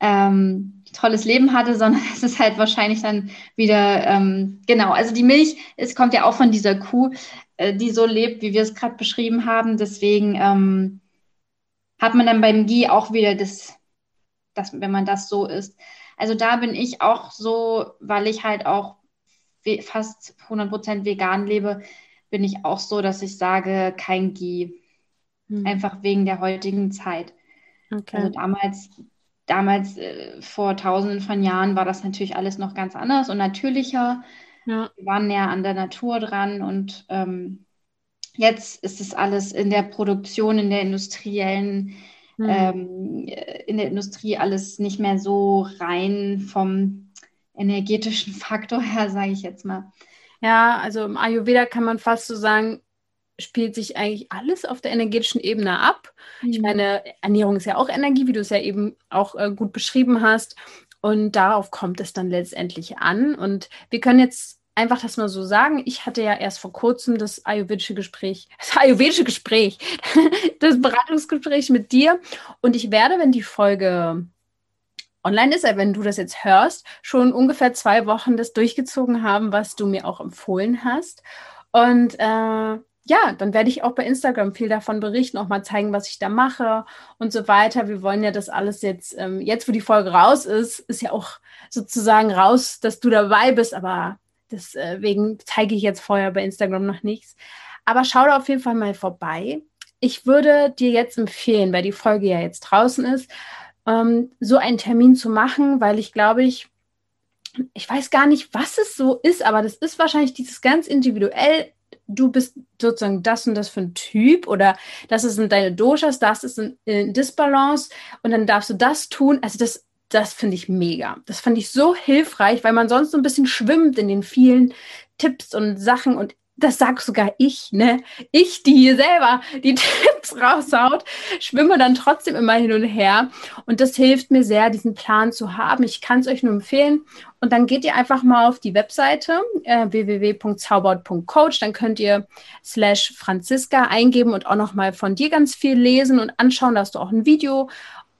ähm, tolles Leben hatte, sondern es ist halt wahrscheinlich dann wieder, ähm, genau, also die Milch, es kommt ja auch von dieser Kuh, äh, die so lebt, wie wir es gerade beschrieben haben. Deswegen ähm, hat man dann beim Ghee auch wieder das, das, wenn man das so isst. Also da bin ich auch so, weil ich halt auch fast 100% vegan lebe, bin ich auch so, dass ich sage, kein Ghee. Hm. Einfach wegen der heutigen Zeit. Okay. Also damals, damals äh, vor tausenden von Jahren war das natürlich alles noch ganz anders und natürlicher. Ja. Wir waren näher an der Natur dran und ähm, jetzt ist es alles in der Produktion, in der industriellen, hm. ähm, in der Industrie alles nicht mehr so rein vom energetischen Faktor her, sage ich jetzt mal. Ja, also im Ayurveda kann man fast so sagen, spielt sich eigentlich alles auf der energetischen Ebene ab. Mhm. Ich meine, Ernährung ist ja auch Energie, wie du es ja eben auch äh, gut beschrieben hast. Und darauf kommt es dann letztendlich an. Und wir können jetzt einfach das mal so sagen. Ich hatte ja erst vor kurzem das ayurvedische Gespräch, das ayurvedische Gespräch, das Beratungsgespräch mit dir. Und ich werde, wenn die Folge online ist, wenn du das jetzt hörst, schon ungefähr zwei Wochen das durchgezogen haben, was du mir auch empfohlen hast. Und äh, ja, dann werde ich auch bei Instagram viel davon berichten, auch mal zeigen, was ich da mache und so weiter. Wir wollen ja das alles jetzt, ähm, jetzt wo die Folge raus ist, ist ja auch sozusagen raus, dass du dabei bist, aber deswegen zeige ich jetzt vorher bei Instagram noch nichts. Aber schau da auf jeden Fall mal vorbei. Ich würde dir jetzt empfehlen, weil die Folge ja jetzt draußen ist, ähm, so einen Termin zu machen, weil ich glaube, ich, ich weiß gar nicht, was es so ist, aber das ist wahrscheinlich dieses ganz individuell du bist sozusagen das und das für ein Typ oder das sind deine Doshas, das ist ein, ein Disbalance und dann darfst du das tun. Also das, das finde ich mega. Das fand ich so hilfreich, weil man sonst so ein bisschen schwimmt in den vielen Tipps und Sachen und das sag sogar ich, ne? Ich, die hier selber die Tipps raushaut, schwimme dann trotzdem immer hin und her. Und das hilft mir sehr, diesen Plan zu haben. Ich kann es euch nur empfehlen. Und dann geht ihr einfach mal auf die Webseite äh, www.zaubert.coach. Dann könnt ihr slash Franziska eingeben und auch nochmal von dir ganz viel lesen und anschauen. Da hast du auch ein Video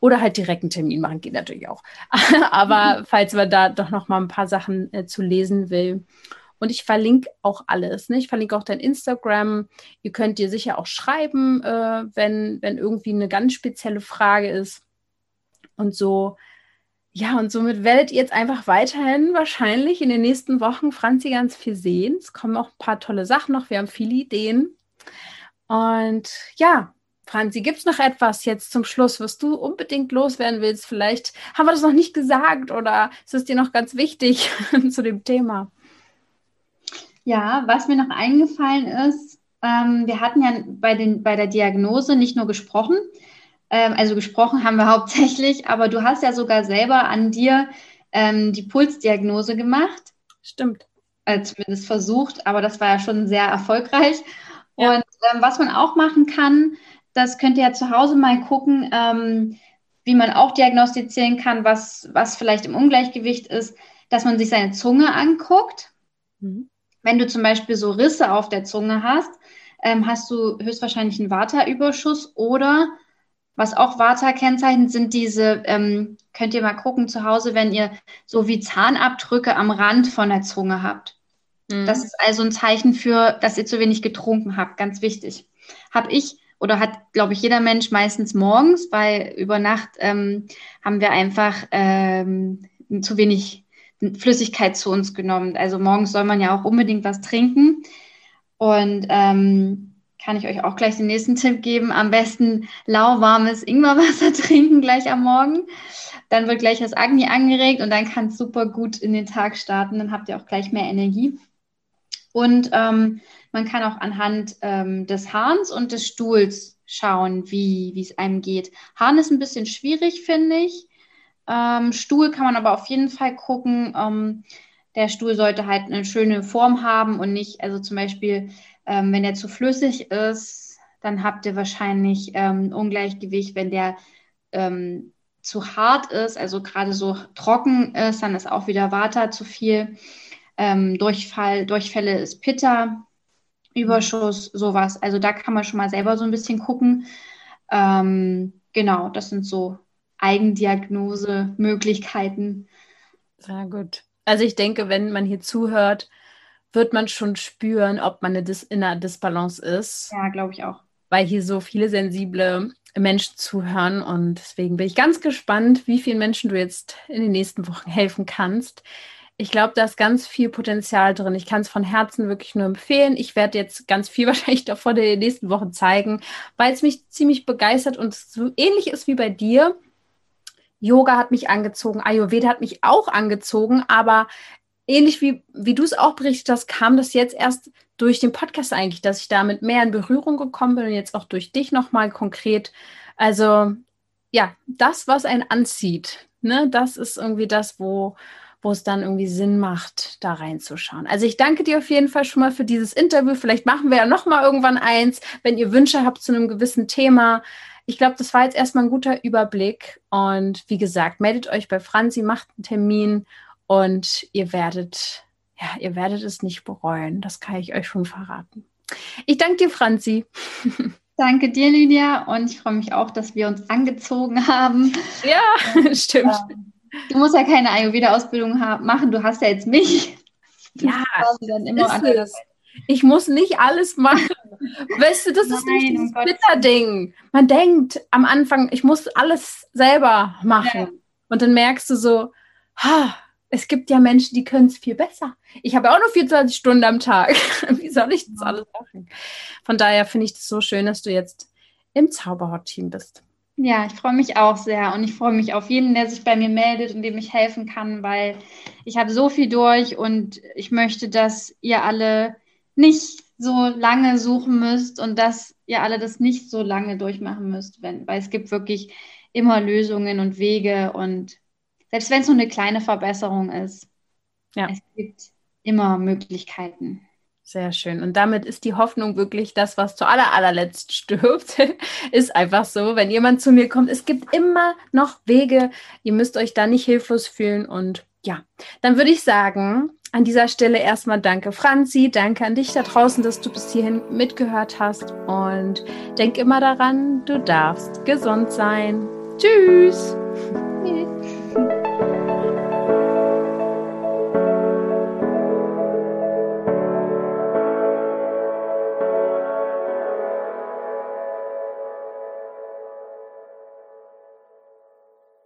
oder halt direkt einen Termin machen, geht natürlich auch. Aber falls man da doch nochmal ein paar Sachen äh, zu lesen will. Und ich verlinke auch alles. Ne? Ich verlinke auch dein Instagram. Ihr könnt dir sicher auch schreiben, äh, wenn, wenn irgendwie eine ganz spezielle Frage ist. Und so, ja, und somit werdet ihr jetzt einfach weiterhin wahrscheinlich in den nächsten Wochen Franzi ganz viel sehen. Es kommen auch ein paar tolle Sachen noch. Wir haben viele Ideen. Und ja, Franzi, gibt es noch etwas jetzt zum Schluss, was du unbedingt loswerden willst? Vielleicht haben wir das noch nicht gesagt oder ist es dir noch ganz wichtig zu dem Thema? Ja, was mir noch eingefallen ist, ähm, wir hatten ja bei, den, bei der Diagnose nicht nur gesprochen, ähm, also gesprochen haben wir hauptsächlich, aber du hast ja sogar selber an dir ähm, die Pulsdiagnose gemacht. Stimmt. Äh, zumindest versucht, aber das war ja schon sehr erfolgreich. Ja. Und ähm, was man auch machen kann, das könnt ihr ja zu Hause mal gucken, ähm, wie man auch diagnostizieren kann, was, was vielleicht im Ungleichgewicht ist, dass man sich seine Zunge anguckt. Mhm. Wenn du zum Beispiel so Risse auf der Zunge hast, ähm, hast du höchstwahrscheinlich einen Vata-Überschuss oder was auch Vata kennzeichnet, sind diese, ähm, könnt ihr mal gucken zu Hause, wenn ihr so wie Zahnabdrücke am Rand von der Zunge habt. Mhm. Das ist also ein Zeichen für, dass ihr zu wenig getrunken habt, ganz wichtig. Habe ich oder hat, glaube ich, jeder Mensch meistens morgens, weil über Nacht ähm, haben wir einfach ähm, zu wenig Flüssigkeit zu uns genommen. Also morgens soll man ja auch unbedingt was trinken. Und ähm, kann ich euch auch gleich den nächsten Tipp geben. Am besten lauwarmes Ingwerwasser trinken gleich am Morgen. Dann wird gleich das Agni angeregt und dann kann es super gut in den Tag starten. Dann habt ihr auch gleich mehr Energie. Und ähm, man kann auch anhand ähm, des Hahns und des Stuhls schauen, wie es einem geht. Hahn ist ein bisschen schwierig, finde ich. Ähm, Stuhl kann man aber auf jeden Fall gucken. Ähm, der Stuhl sollte halt eine schöne Form haben und nicht, also zum Beispiel, ähm, wenn der zu flüssig ist, dann habt ihr wahrscheinlich ähm, Ungleichgewicht. Wenn der ähm, zu hart ist, also gerade so trocken ist, dann ist auch wieder Vata zu viel. Ähm, Durchfall, Durchfälle ist Pitta, Überschuss, sowas. Also da kann man schon mal selber so ein bisschen gucken. Ähm, genau, das sind so Eigendiagnose-Möglichkeiten. Sehr gut. Also ich denke, wenn man hier zuhört, wird man schon spüren, ob man eine Dis in einer Disbalance ist. Ja, glaube ich auch. Weil hier so viele sensible Menschen zuhören und deswegen bin ich ganz gespannt, wie vielen Menschen du jetzt in den nächsten Wochen helfen kannst. Ich glaube, da ist ganz viel Potenzial drin. Ich kann es von Herzen wirklich nur empfehlen. Ich werde jetzt ganz viel wahrscheinlich davor in den nächsten Wochen zeigen, weil es mich ziemlich begeistert und so ähnlich ist wie bei dir. Yoga hat mich angezogen, Ayurveda hat mich auch angezogen, aber ähnlich wie, wie du es auch berichtet hast, kam das jetzt erst durch den Podcast eigentlich, dass ich damit mehr in Berührung gekommen bin und jetzt auch durch dich nochmal konkret. Also ja, das, was einen anzieht, ne, das ist irgendwie das, wo, wo es dann irgendwie Sinn macht, da reinzuschauen. Also ich danke dir auf jeden Fall schon mal für dieses Interview. Vielleicht machen wir ja nochmal irgendwann eins, wenn ihr Wünsche habt zu einem gewissen Thema ich glaube, das war jetzt erstmal ein guter Überblick. Und wie gesagt, meldet euch bei Franzi, macht einen Termin und ihr werdet, ja, ihr werdet es nicht bereuen. Das kann ich euch schon verraten. Ich danke dir, Franzi. Danke dir, Lydia. Und ich freue mich auch, dass wir uns angezogen haben. Ja, und, stimmt. Äh, du musst ja keine Ayurveda-Ausbildung machen. Du hast ja jetzt mich. Ja, immer ist es. Ich muss nicht alles machen. Weißt du, das ist nicht dieses Twitter-Ding. Man denkt am Anfang, ich muss alles selber machen. Ja. Und dann merkst du so, ha, es gibt ja Menschen, die können es viel besser. Ich habe auch nur 24 Stunden am Tag. Wie soll ich das alles machen? Von daher finde ich es so schön, dass du jetzt im Zauberhort-Team bist. Ja, ich freue mich auch sehr und ich freue mich auf jeden, der sich bei mir meldet und dem ich helfen kann, weil ich habe so viel durch und ich möchte, dass ihr alle nicht so lange suchen müsst und dass ihr alle das nicht so lange durchmachen müsst, wenn, weil es gibt wirklich immer Lösungen und Wege und selbst wenn es nur eine kleine Verbesserung ist, ja. es gibt immer Möglichkeiten. Sehr schön. Und damit ist die Hoffnung wirklich das, was zu aller, allerletzt stirbt. ist einfach so, wenn jemand zu mir kommt, es gibt immer noch Wege. Ihr müsst euch da nicht hilflos fühlen. Und ja, dann würde ich sagen, an dieser Stelle erstmal danke Franzi, danke an dich da draußen, dass du bis hierhin mitgehört hast und denk immer daran, du darfst gesund sein. Tschüss. Tschüss.